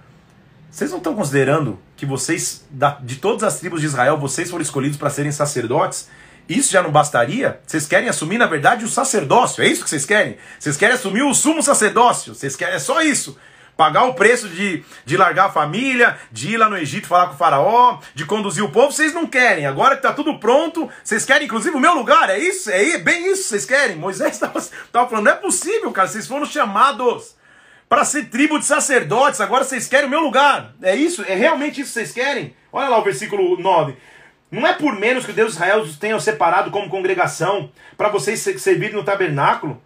vocês não estão considerando que vocês, de todas as tribos de Israel, vocês foram escolhidos para serem sacerdotes? Isso já não bastaria? Vocês querem assumir, na verdade, o sacerdócio? É isso que vocês querem? Vocês querem assumir o sumo sacerdócio? Vocês querem, é só isso pagar o preço de, de largar a família, de ir lá no Egito falar com o faraó, de conduzir o povo, vocês não querem. Agora que está tudo pronto, vocês querem inclusive o meu lugar, é isso? É bem isso vocês querem? Moisés estava falando, não é possível, cara, vocês foram chamados para ser tribo de sacerdotes, agora vocês querem o meu lugar. É isso? É realmente isso que vocês querem? Olha lá o versículo 9. Não é por menos que Deus de Israel os tenha separado como congregação para vocês servirem no tabernáculo.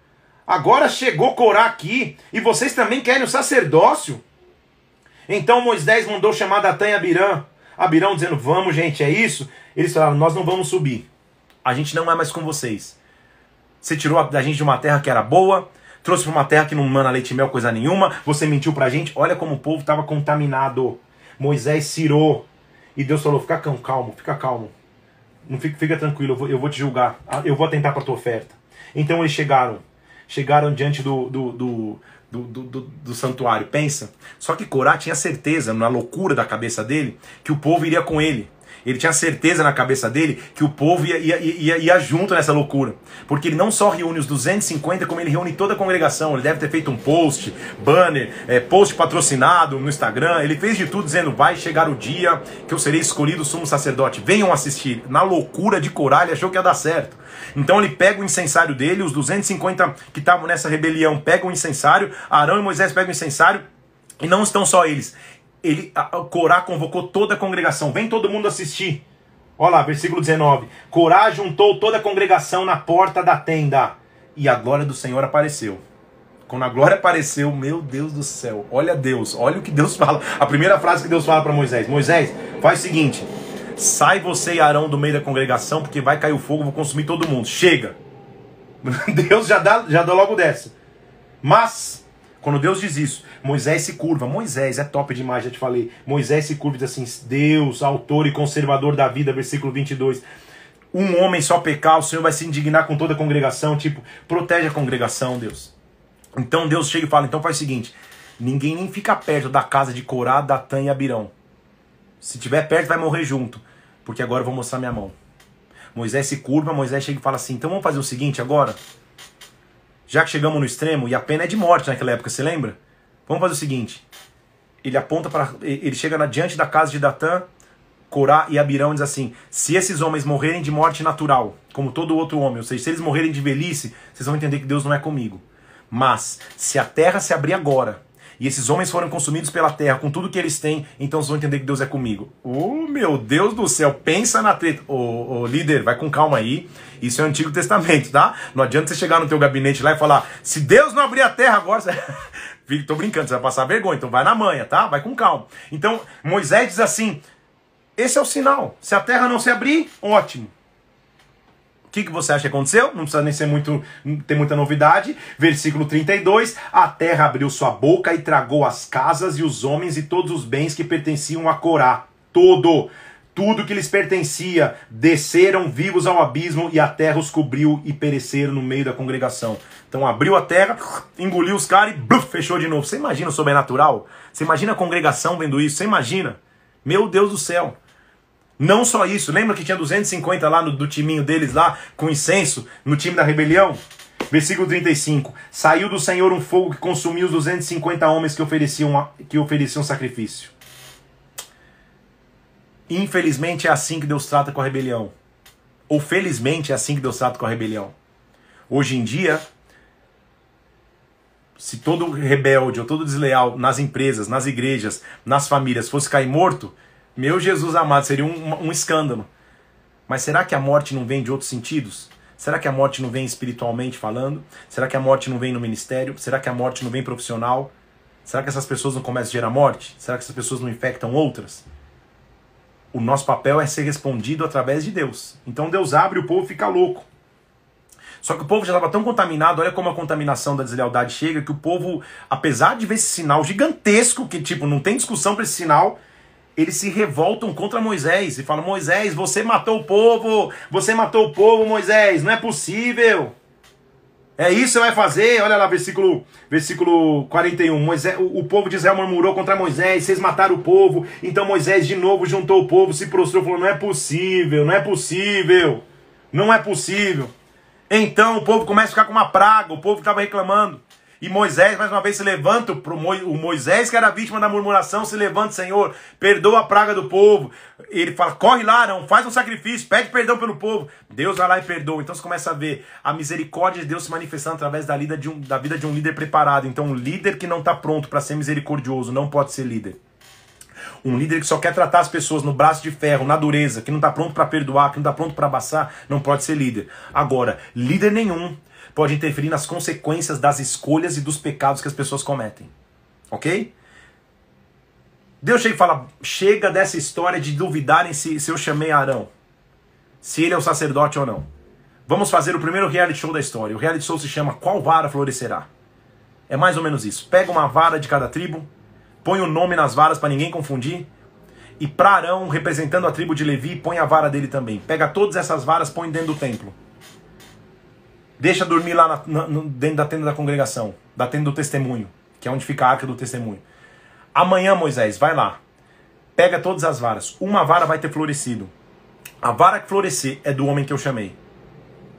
Agora chegou Corá aqui e vocês também querem o sacerdócio? Então Moisés mandou chamar Datã e Abirã. Abirão dizendo: Vamos, gente, é isso? Eles falaram: Nós não vamos subir. A gente não é mais com vocês. Você tirou da gente de uma terra que era boa, trouxe para uma terra que não manda leite e mel, coisa nenhuma. Você mentiu para a gente. Olha como o povo estava contaminado. Moisés cirou. E Deus falou: Fica calmo, fica calmo. Não fica, fica tranquilo, eu vou, eu vou te julgar. Eu vou atentar para tua oferta. Então eles chegaram chegaram diante do, do, do, do, do, do santuário. Pensa. Só que Corá tinha certeza, na loucura da cabeça dele, que o povo iria com ele. Ele tinha certeza na cabeça dele que o povo ia, ia, ia, ia junto nessa loucura. Porque ele não só reúne os 250, como ele reúne toda a congregação. Ele deve ter feito um post, banner, é, post patrocinado no Instagram. Ele fez de tudo dizendo: vai chegar o dia que eu serei escolhido sumo sacerdote. Venham assistir. Na loucura de corar, ele achou que ia dar certo. Então ele pega o incensário dele, os 250 que estavam nessa rebelião pegam o incensário, Arão e Moisés pegam o incensário, e não estão só eles ele, a, Corá convocou toda a congregação. Vem todo mundo assistir. Olha lá, versículo 19. Corá juntou toda a congregação na porta da tenda. E a glória do Senhor apareceu. Quando a glória apareceu, meu Deus do céu, olha Deus, olha o que Deus fala. A primeira frase que Deus fala para Moisés: Moisés, faz o seguinte: sai você e Arão do meio da congregação, porque vai cair o fogo, vou consumir todo mundo. Chega. Deus já dá, já dá logo dessa. Mas, quando Deus diz isso, Moisés se curva. Moisés é top demais, já te falei. Moisés se curva e diz assim: Deus, autor e conservador da vida, versículo 22. Um homem só pecar, o Senhor vai se indignar com toda a congregação. Tipo, protege a congregação, Deus. Então Deus chega e fala: então faz o seguinte: ninguém nem fica perto da casa de Corá, Datã e Abirão. Se tiver perto, vai morrer junto. Porque agora eu vou mostrar minha mão. Moisés se curva, Moisés chega e fala assim: então vamos fazer o seguinte agora. Já que chegamos no extremo, e a pena é de morte naquela época, você lembra? Vamos fazer o seguinte. Ele aponta para. Ele chega na, diante da casa de Datã, Corá e Abirão e diz assim: se esses homens morrerem de morte natural, como todo outro homem, ou seja, se eles morrerem de velhice, vocês vão entender que Deus não é comigo. Mas, se a terra se abrir agora, e esses homens foram consumidos pela terra com tudo que eles têm, então vocês vão entender que Deus é comigo. Oh, meu Deus do céu, pensa na treta. Ô, oh, oh, líder, vai com calma aí. Isso é o Antigo Testamento, tá? Não adianta você chegar no teu gabinete lá e falar: se Deus não abrir a terra agora. Tô brincando, você vai passar vergonha, então vai na manha, tá? Vai com calma. Então, Moisés diz assim: esse é o sinal. Se a terra não se abrir, ótimo. O que, que você acha que aconteceu? Não precisa nem ser muito, ter muita novidade. Versículo 32: A terra abriu sua boca e tragou as casas e os homens e todos os bens que pertenciam a Corá. Todo tudo que lhes pertencia, desceram vivos ao abismo e a terra os cobriu e pereceram no meio da congregação. Então abriu a terra, engoliu os caras e bluf, fechou de novo. Você imagina o sobrenatural? Você imagina a congregação vendo isso? Você imagina? Meu Deus do céu. Não só isso, lembra que tinha 250 lá no, do timinho deles lá, com incenso, no time da rebelião? Versículo 35. Saiu do Senhor um fogo que consumiu os 250 homens que ofereciam, que ofereciam sacrifício. Infelizmente é assim que Deus trata com a rebelião. Ou felizmente é assim que Deus trata com a rebelião. Hoje em dia, se todo rebelde ou todo desleal nas empresas, nas igrejas, nas famílias fosse cair morto, meu Jesus amado, seria um, um escândalo. Mas será que a morte não vem de outros sentidos? Será que a morte não vem espiritualmente falando? Será que a morte não vem no ministério? Será que a morte não vem profissional? Será que essas pessoas não começam a gerar morte? Será que essas pessoas não infectam outras? O nosso papel é ser respondido através de Deus. Então Deus abre o povo fica louco. Só que o povo já estava tão contaminado, olha como a contaminação da deslealdade chega, que o povo, apesar de ver esse sinal gigantesco, que tipo, não tem discussão para esse sinal, eles se revoltam contra Moisés e falam: Moisés, você matou o povo, você matou o povo, Moisés, não é possível. É isso que você vai fazer? Olha lá, versículo, versículo 41. Moisés, o, o povo de Israel murmurou contra Moisés, vocês mataram o povo. Então Moisés de novo juntou o povo, se prostrou, falou: Não é possível, não é possível, não é possível. Então o povo começa a ficar com uma praga, o povo estava reclamando. E Moisés, mais uma vez, se levanta, o Moisés, que era vítima da murmuração, se levanta, Senhor, perdoa a praga do povo. Ele fala, corre lá, Arão, faz um sacrifício, pede perdão pelo povo. Deus vai lá e perdoa. Então você começa a ver a misericórdia de Deus se manifestando através da vida de um, da vida de um líder preparado. Então um líder que não está pronto para ser misericordioso não pode ser líder. Um líder que só quer tratar as pessoas no braço de ferro, na dureza, que não está pronto para perdoar, que não está pronto para abaçar, não pode ser líder. Agora, líder nenhum pode interferir nas consequências das escolhas e dos pecados que as pessoas cometem. Ok? Deus chega e fala: chega dessa história de duvidarem se, se eu chamei Arão, se ele é o sacerdote ou não. Vamos fazer o primeiro reality show da história. O reality show se chama Qual Vara Florescerá? É mais ou menos isso. Pega uma vara de cada tribo, põe o nome nas varas para ninguém confundir, e para Arão, representando a tribo de Levi, põe a vara dele também. Pega todas essas varas, põe dentro do templo. Deixa dormir lá na, na, dentro da tenda da congregação, da tenda do testemunho, que é onde fica a arca do testemunho. Amanhã, Moisés, vai lá. Pega todas as varas. Uma vara vai ter florescido. A vara que florescer é do homem que eu chamei.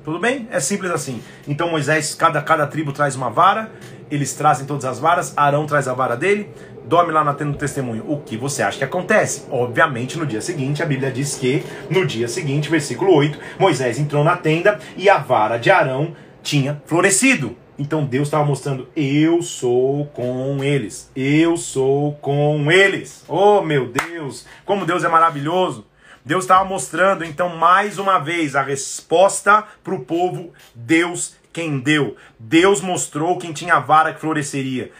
Tudo bem? É simples assim. Então Moisés, cada, cada tribo traz uma vara, eles trazem todas as varas, Arão traz a vara dele, dorme lá na tenda do testemunho. O que você acha que acontece? Obviamente, no dia seguinte, a Bíblia diz que, no dia seguinte, versículo 8, Moisés entrou na tenda e a vara de Arão tinha florescido. Então Deus estava mostrando: eu sou com eles. Eu sou com eles. Oh, meu Deus! Como Deus é maravilhoso! Deus estava mostrando, então, mais uma vez, a resposta para o povo: Deus quem deu. Deus mostrou quem tinha a vara que floresceria.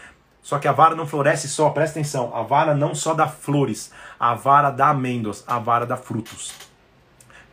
Só que a vara não floresce só, presta atenção. A vara não só dá flores, a vara dá amêndoas, a vara dá frutos.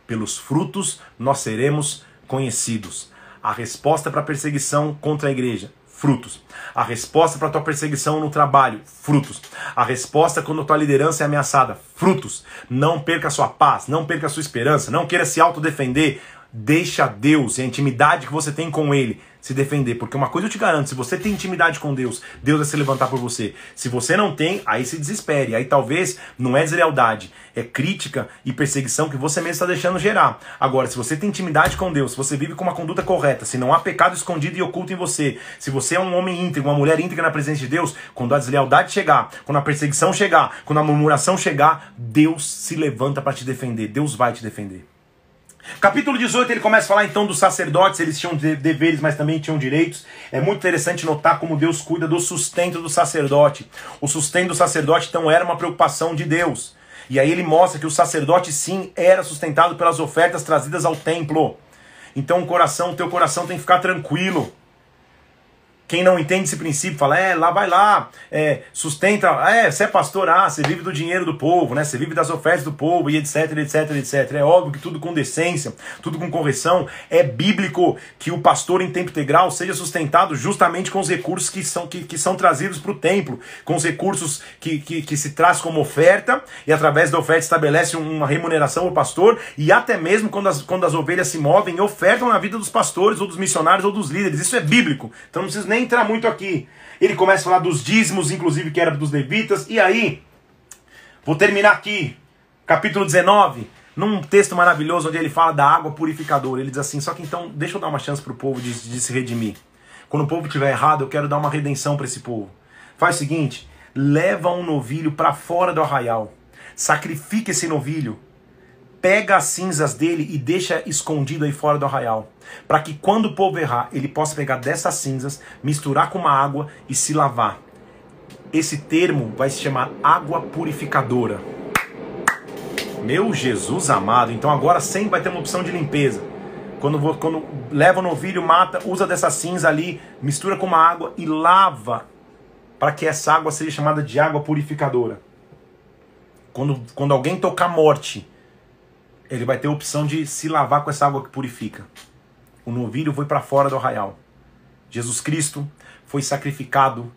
Pelos frutos nós seremos conhecidos. A resposta para a perseguição contra a igreja, frutos. A resposta para a tua perseguição no trabalho, frutos. A resposta quando a tua liderança é ameaçada, frutos. Não perca a sua paz, não perca a sua esperança, não queira se autodefender. Deixa Deus e a intimidade que você tem com Ele se defender. Porque uma coisa eu te garanto: se você tem intimidade com Deus, Deus vai se levantar por você. Se você não tem, aí se desespere. Aí talvez não é deslealdade, é crítica e perseguição que você mesmo está deixando gerar. Agora, se você tem intimidade com Deus, se você vive com uma conduta correta, se não há pecado escondido e oculto em você, se você é um homem íntegro, uma mulher íntegra na presença de Deus, quando a deslealdade chegar, quando a perseguição chegar, quando a murmuração chegar, Deus se levanta para te defender. Deus vai te defender. Capítulo 18 ele começa a falar então dos sacerdotes, eles tinham deveres, mas também tinham direitos. É muito interessante notar como Deus cuida do sustento do sacerdote. O sustento do sacerdote então era uma preocupação de Deus. E aí ele mostra que o sacerdote sim era sustentado pelas ofertas trazidas ao templo. Então o coração, teu coração tem que ficar tranquilo. Quem não entende esse princípio fala, é, lá vai lá, é, sustenta, é, você é pastor, ah, você vive do dinheiro do povo, né? Você vive das ofertas do povo e etc, etc, etc. É óbvio que tudo com decência, tudo com correção. É bíblico que o pastor em tempo integral seja sustentado justamente com os recursos que são, que, que são trazidos para o templo, com os recursos que, que, que se traz como oferta e através da oferta estabelece uma remuneração ao pastor e até mesmo quando as, quando as ovelhas se movem, ofertam na vida dos pastores ou dos missionários ou dos líderes. Isso é bíblico. Então não precisa nem nem entrar muito aqui. Ele começa a falar dos dízimos, inclusive, que era dos levitas. E aí, vou terminar aqui, capítulo 19, num texto maravilhoso onde ele fala da água purificadora. Ele diz assim: só que então, deixa eu dar uma chance para o povo de, de se redimir. Quando o povo estiver errado, eu quero dar uma redenção para esse povo. Faz o seguinte: leva um novilho para fora do arraial, sacrifica esse novilho pega as cinzas dele e deixa escondido aí fora do arraial, para que quando o povo errar, ele possa pegar dessas cinzas, misturar com uma água e se lavar. Esse termo vai se chamar água purificadora. Meu Jesus amado, então agora sempre vai ter uma opção de limpeza. Quando, quando leva o novilho, mata, usa dessa cinza ali, mistura com uma água e lava para que essa água seja chamada de água purificadora. Quando, quando alguém tocar morte, ele vai ter a opção de se lavar com essa água que purifica. O novilho foi para fora do arraial. Jesus Cristo foi sacrificado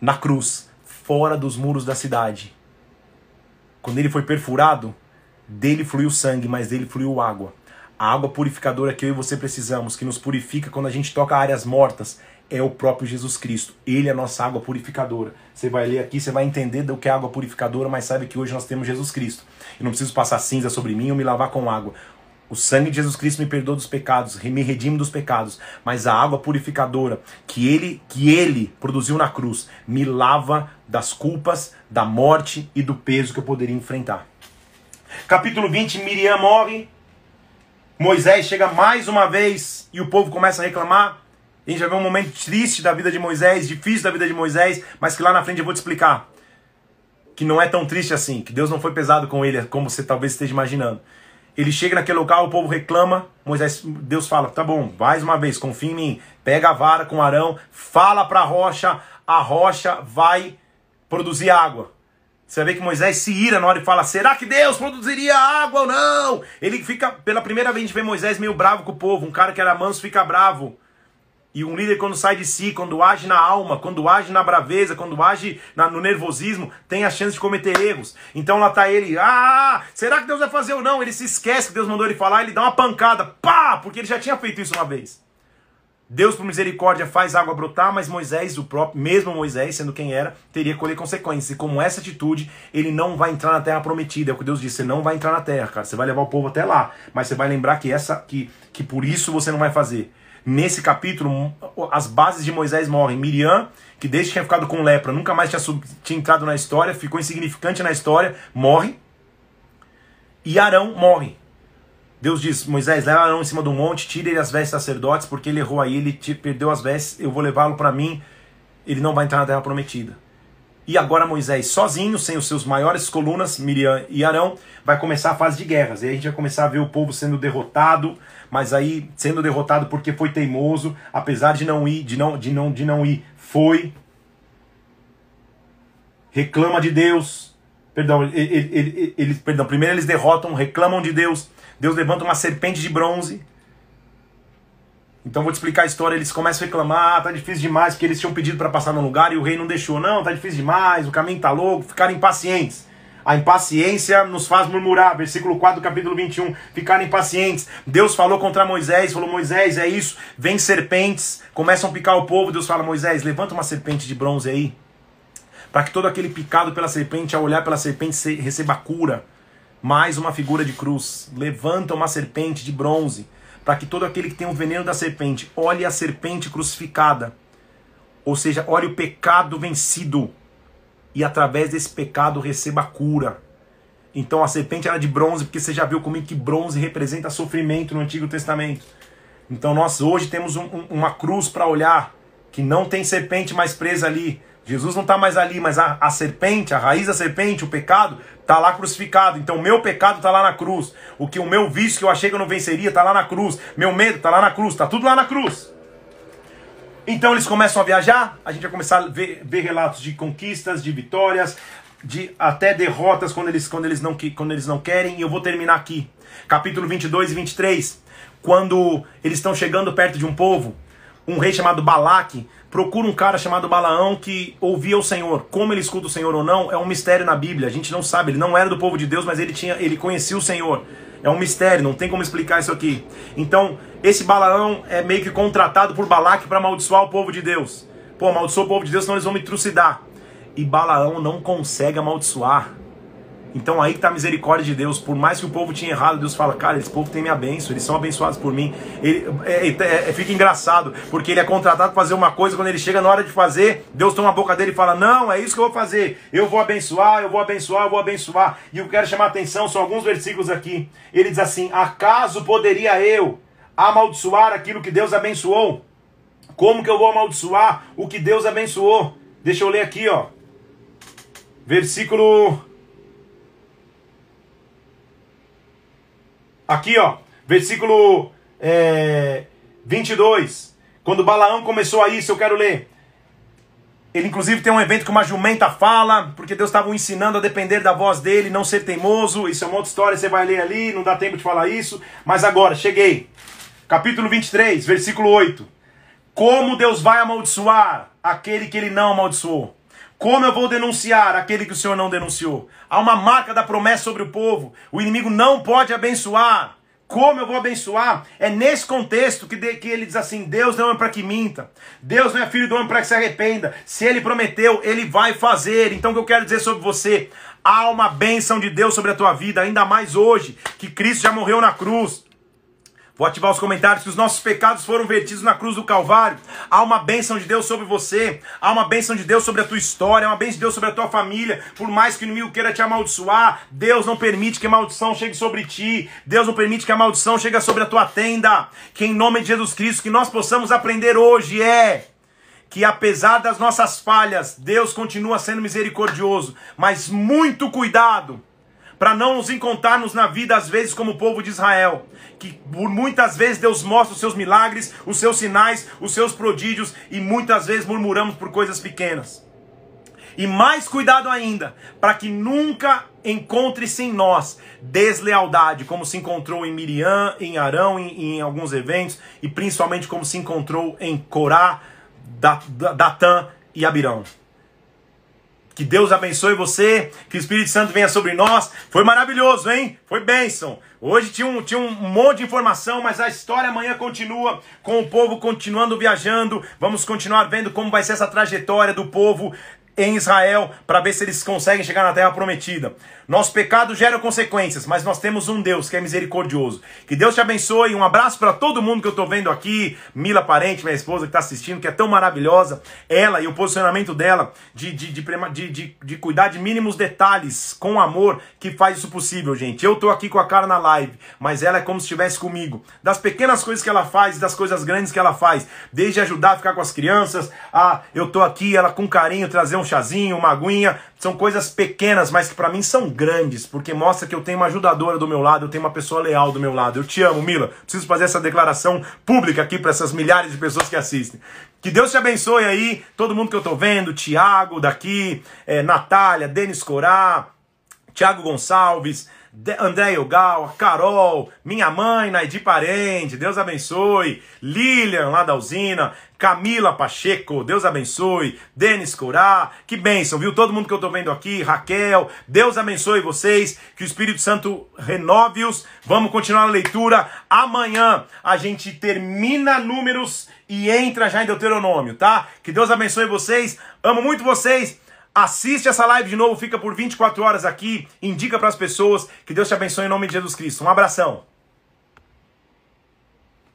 na cruz, fora dos muros da cidade. Quando ele foi perfurado, dele fluiu sangue, mas dele fluiu água. A água purificadora que eu e você precisamos, que nos purifica quando a gente toca áreas mortas, é o próprio Jesus Cristo. Ele é a nossa água purificadora. Você vai ler aqui, você vai entender do que é água purificadora, mas sabe que hoje nós temos Jesus Cristo. E não preciso passar cinza sobre mim ou me lavar com água. O sangue de Jesus Cristo me perdoa dos pecados, me redime dos pecados, mas a água purificadora que ele que ele produziu na cruz me lava das culpas, da morte e do peso que eu poderia enfrentar. Capítulo 20, Miriam morre. Moisés chega mais uma vez e o povo começa a reclamar. A gente vai ver um momento triste da vida de Moisés, difícil da vida de Moisés, mas que lá na frente eu vou te explicar. Que não é tão triste assim, que Deus não foi pesado com ele, como você talvez esteja imaginando. Ele chega naquele local, o povo reclama, Moisés, Deus fala: tá bom, mais uma vez, confia em mim, pega a vara com Arão, fala para a rocha, a rocha vai produzir água. Você ver que Moisés se ira na hora e fala: será que Deus produziria água ou não? Ele fica, pela primeira vez, a gente vê Moisés meio bravo com o povo, um cara que era manso fica bravo. E um líder, quando sai de si, quando age na alma, quando age na braveza, quando age na, no nervosismo, tem a chance de cometer erros. Então lá tá ele, ah, será que Deus vai fazer ou não? Ele se esquece que Deus mandou ele falar, ele dá uma pancada, pá, porque ele já tinha feito isso uma vez. Deus, por misericórdia, faz água brotar, mas Moisés, o próprio, mesmo Moisés, sendo quem era, teria que colher consequências. E como essa atitude, ele não vai entrar na terra prometida. É o que Deus disse: você não vai entrar na terra, cara. Você vai levar o povo até lá. Mas você vai lembrar que essa que, que por isso você não vai fazer. Nesse capítulo, as bases de Moisés morrem. Miriam, que desde que tinha ficado com lepra, nunca mais tinha, sub, tinha entrado na história, ficou insignificante na história, morre. E Arão morre. Deus diz: Moisés, leva Arão em cima do monte, tire ele as vestes sacerdotes, porque ele errou aí, ele perdeu as vestes, eu vou levá-lo para mim, ele não vai entrar na terra prometida. E agora Moisés, sozinho, sem os seus maiores colunas, Miriam e Arão, vai começar a fase de guerras. E aí a gente vai começar a ver o povo sendo derrotado, mas aí sendo derrotado porque foi teimoso, apesar de não ir, de não, de não, de não ir, foi. Reclama de Deus. Perdão, eles, perdão, primeiro eles derrotam, reclamam de Deus. Deus levanta uma serpente de bronze. Então vou te explicar a história. Eles começam a reclamar, ah, tá difícil demais, porque eles tinham pedido para passar no lugar e o rei não deixou. Não, tá difícil demais, o caminho tá louco, ficaram impacientes. A impaciência nos faz murmurar. Versículo 4 do capítulo 21. Ficaram impacientes. Deus falou contra Moisés, falou: Moisés, é isso. Vem serpentes, começam a picar o povo. Deus fala: Moisés, levanta uma serpente de bronze aí. Para que todo aquele picado pela serpente, ao olhar pela serpente, receba cura mais uma figura de cruz. Levanta uma serpente de bronze, para que todo aquele que tem o veneno da serpente olhe a serpente crucificada. Ou seja, olhe o pecado vencido e através desse pecado receba a cura. Então a serpente era de bronze, porque você já viu comigo que bronze representa sofrimento no Antigo Testamento. Então nós hoje temos um, um, uma cruz para olhar, que não tem serpente mais presa ali, Jesus não está mais ali, mas a, a serpente, a raiz da serpente, o pecado, está lá crucificado. Então, o meu pecado está lá na cruz. O que o meu vício que eu achei que eu não venceria está lá na cruz. Meu medo está lá na cruz. Está tudo lá na cruz. Então, eles começam a viajar. A gente vai começar a ver, ver relatos de conquistas, de vitórias, de até derrotas quando eles, quando, eles não, quando eles não querem. E eu vou terminar aqui. Capítulo 22 e 23. Quando eles estão chegando perto de um povo, um rei chamado Balaque procura um cara chamado Balaão que ouvia o Senhor. Como ele escuta o Senhor ou não, é um mistério na Bíblia. A gente não sabe. Ele não era do povo de Deus, mas ele tinha, ele conhecia o Senhor. É um mistério, não tem como explicar isso aqui. Então, esse Balaão é meio que contratado por Balaque para amaldiçoar o povo de Deus. Pô, amaldiçoa o povo de Deus, senão eles vão me trucidar. E Balaão não consegue amaldiçoar. Então aí que tá a misericórdia de Deus. Por mais que o povo tinha errado, Deus fala, cara, esse povo tem minha bênção, eles são abençoados por mim. Ele, é, é, é, fica engraçado, porque ele é contratado para fazer uma coisa, quando ele chega na hora de fazer, Deus toma a boca dele e fala, não, é isso que eu vou fazer. Eu vou abençoar, eu vou abençoar, eu vou abençoar. E eu quero chamar a atenção, são alguns versículos aqui. Ele diz assim, acaso poderia eu amaldiçoar aquilo que Deus abençoou? Como que eu vou amaldiçoar o que Deus abençoou? Deixa eu ler aqui, ó. Versículo Aqui, ó, versículo é, 22. Quando Balaão começou a isso, eu quero ler. Ele, inclusive, tem um evento que uma jumenta fala, porque Deus estava ensinando a depender da voz dele, não ser teimoso. Isso é uma outra história, você vai ler ali, não dá tempo de falar isso. Mas agora, cheguei. Capítulo 23, versículo 8. Como Deus vai amaldiçoar aquele que ele não amaldiçoou? Como eu vou denunciar aquele que o Senhor não denunciou? Há uma marca da promessa sobre o povo. O inimigo não pode abençoar. Como eu vou abençoar? É nesse contexto que, de, que ele diz assim: Deus não é para que minta, Deus não é filho do homem para que se arrependa. Se ele prometeu, ele vai fazer. Então, o que eu quero dizer sobre você? Há uma bênção de Deus sobre a tua vida, ainda mais hoje, que Cristo já morreu na cruz. Vou ativar os comentários que os nossos pecados foram vertidos na cruz do Calvário. Há uma bênção de Deus sobre você. Há uma bênção de Deus sobre a tua história. Há uma bênção de Deus sobre a tua família. Por mais que o inimigo queira te amaldiçoar, Deus não permite que a maldição chegue sobre ti. Deus não permite que a maldição chegue sobre a tua tenda. Que em nome de Jesus Cristo, que nós possamos aprender hoje é que apesar das nossas falhas, Deus continua sendo misericordioso. Mas muito cuidado para não nos encontrarmos na vida, às vezes, como o povo de Israel, que por muitas vezes Deus mostra os seus milagres, os seus sinais, os seus prodígios, e muitas vezes murmuramos por coisas pequenas. E mais cuidado ainda, para que nunca encontre-se em nós deslealdade, como se encontrou em Miriam, em Arão, em, em alguns eventos, e principalmente como se encontrou em Corá, Datã e Abirão. Que Deus abençoe você, que o Espírito Santo venha sobre nós. Foi maravilhoso, hein? Foi bênção. Hoje tinha um, tinha um monte de informação, mas a história amanhã continua, com o povo continuando viajando. Vamos continuar vendo como vai ser essa trajetória do povo em Israel para ver se eles conseguem chegar na terra prometida. Nosso pecado gera consequências, mas nós temos um Deus que é misericordioso. Que Deus te abençoe. Um abraço para todo mundo que eu estou vendo aqui. Mila Parente, minha esposa que está assistindo, que é tão maravilhosa. Ela e o posicionamento dela de, de, de, de, de, cuidar de mínimos detalhes com amor que faz isso possível, gente. Eu estou aqui com a cara na live, mas ela é como se estivesse comigo. Das pequenas coisas que ela faz, das coisas grandes que ela faz, desde ajudar a ficar com as crianças, a eu estou aqui, ela com carinho trazer um chazinho, uma aguinha, são coisas pequenas, mas que para mim são grandes, porque mostra que eu tenho uma ajudadora do meu lado, eu tenho uma pessoa leal do meu lado. Eu te amo, Mila. Preciso fazer essa declaração pública aqui para essas milhares de pessoas que assistem. Que Deus te abençoe aí, todo mundo que eu tô vendo, Tiago daqui, é, Natália, Denis Corá, Tiago Gonçalves, André Yogal, Carol, minha mãe, Naidi Parente, Deus abençoe, Lilian, lá da usina, Camila Pacheco, Deus abençoe, Denis Corá, que bênção, viu? Todo mundo que eu tô vendo aqui, Raquel, Deus abençoe vocês, que o Espírito Santo renove-os. Vamos continuar a leitura. Amanhã a gente termina números e entra já em Deuteronômio, tá? Que Deus abençoe vocês, amo muito vocês. Assiste essa live de novo, fica por 24 horas aqui, indica para as pessoas. Que Deus te abençoe em nome de Jesus Cristo. Um abração.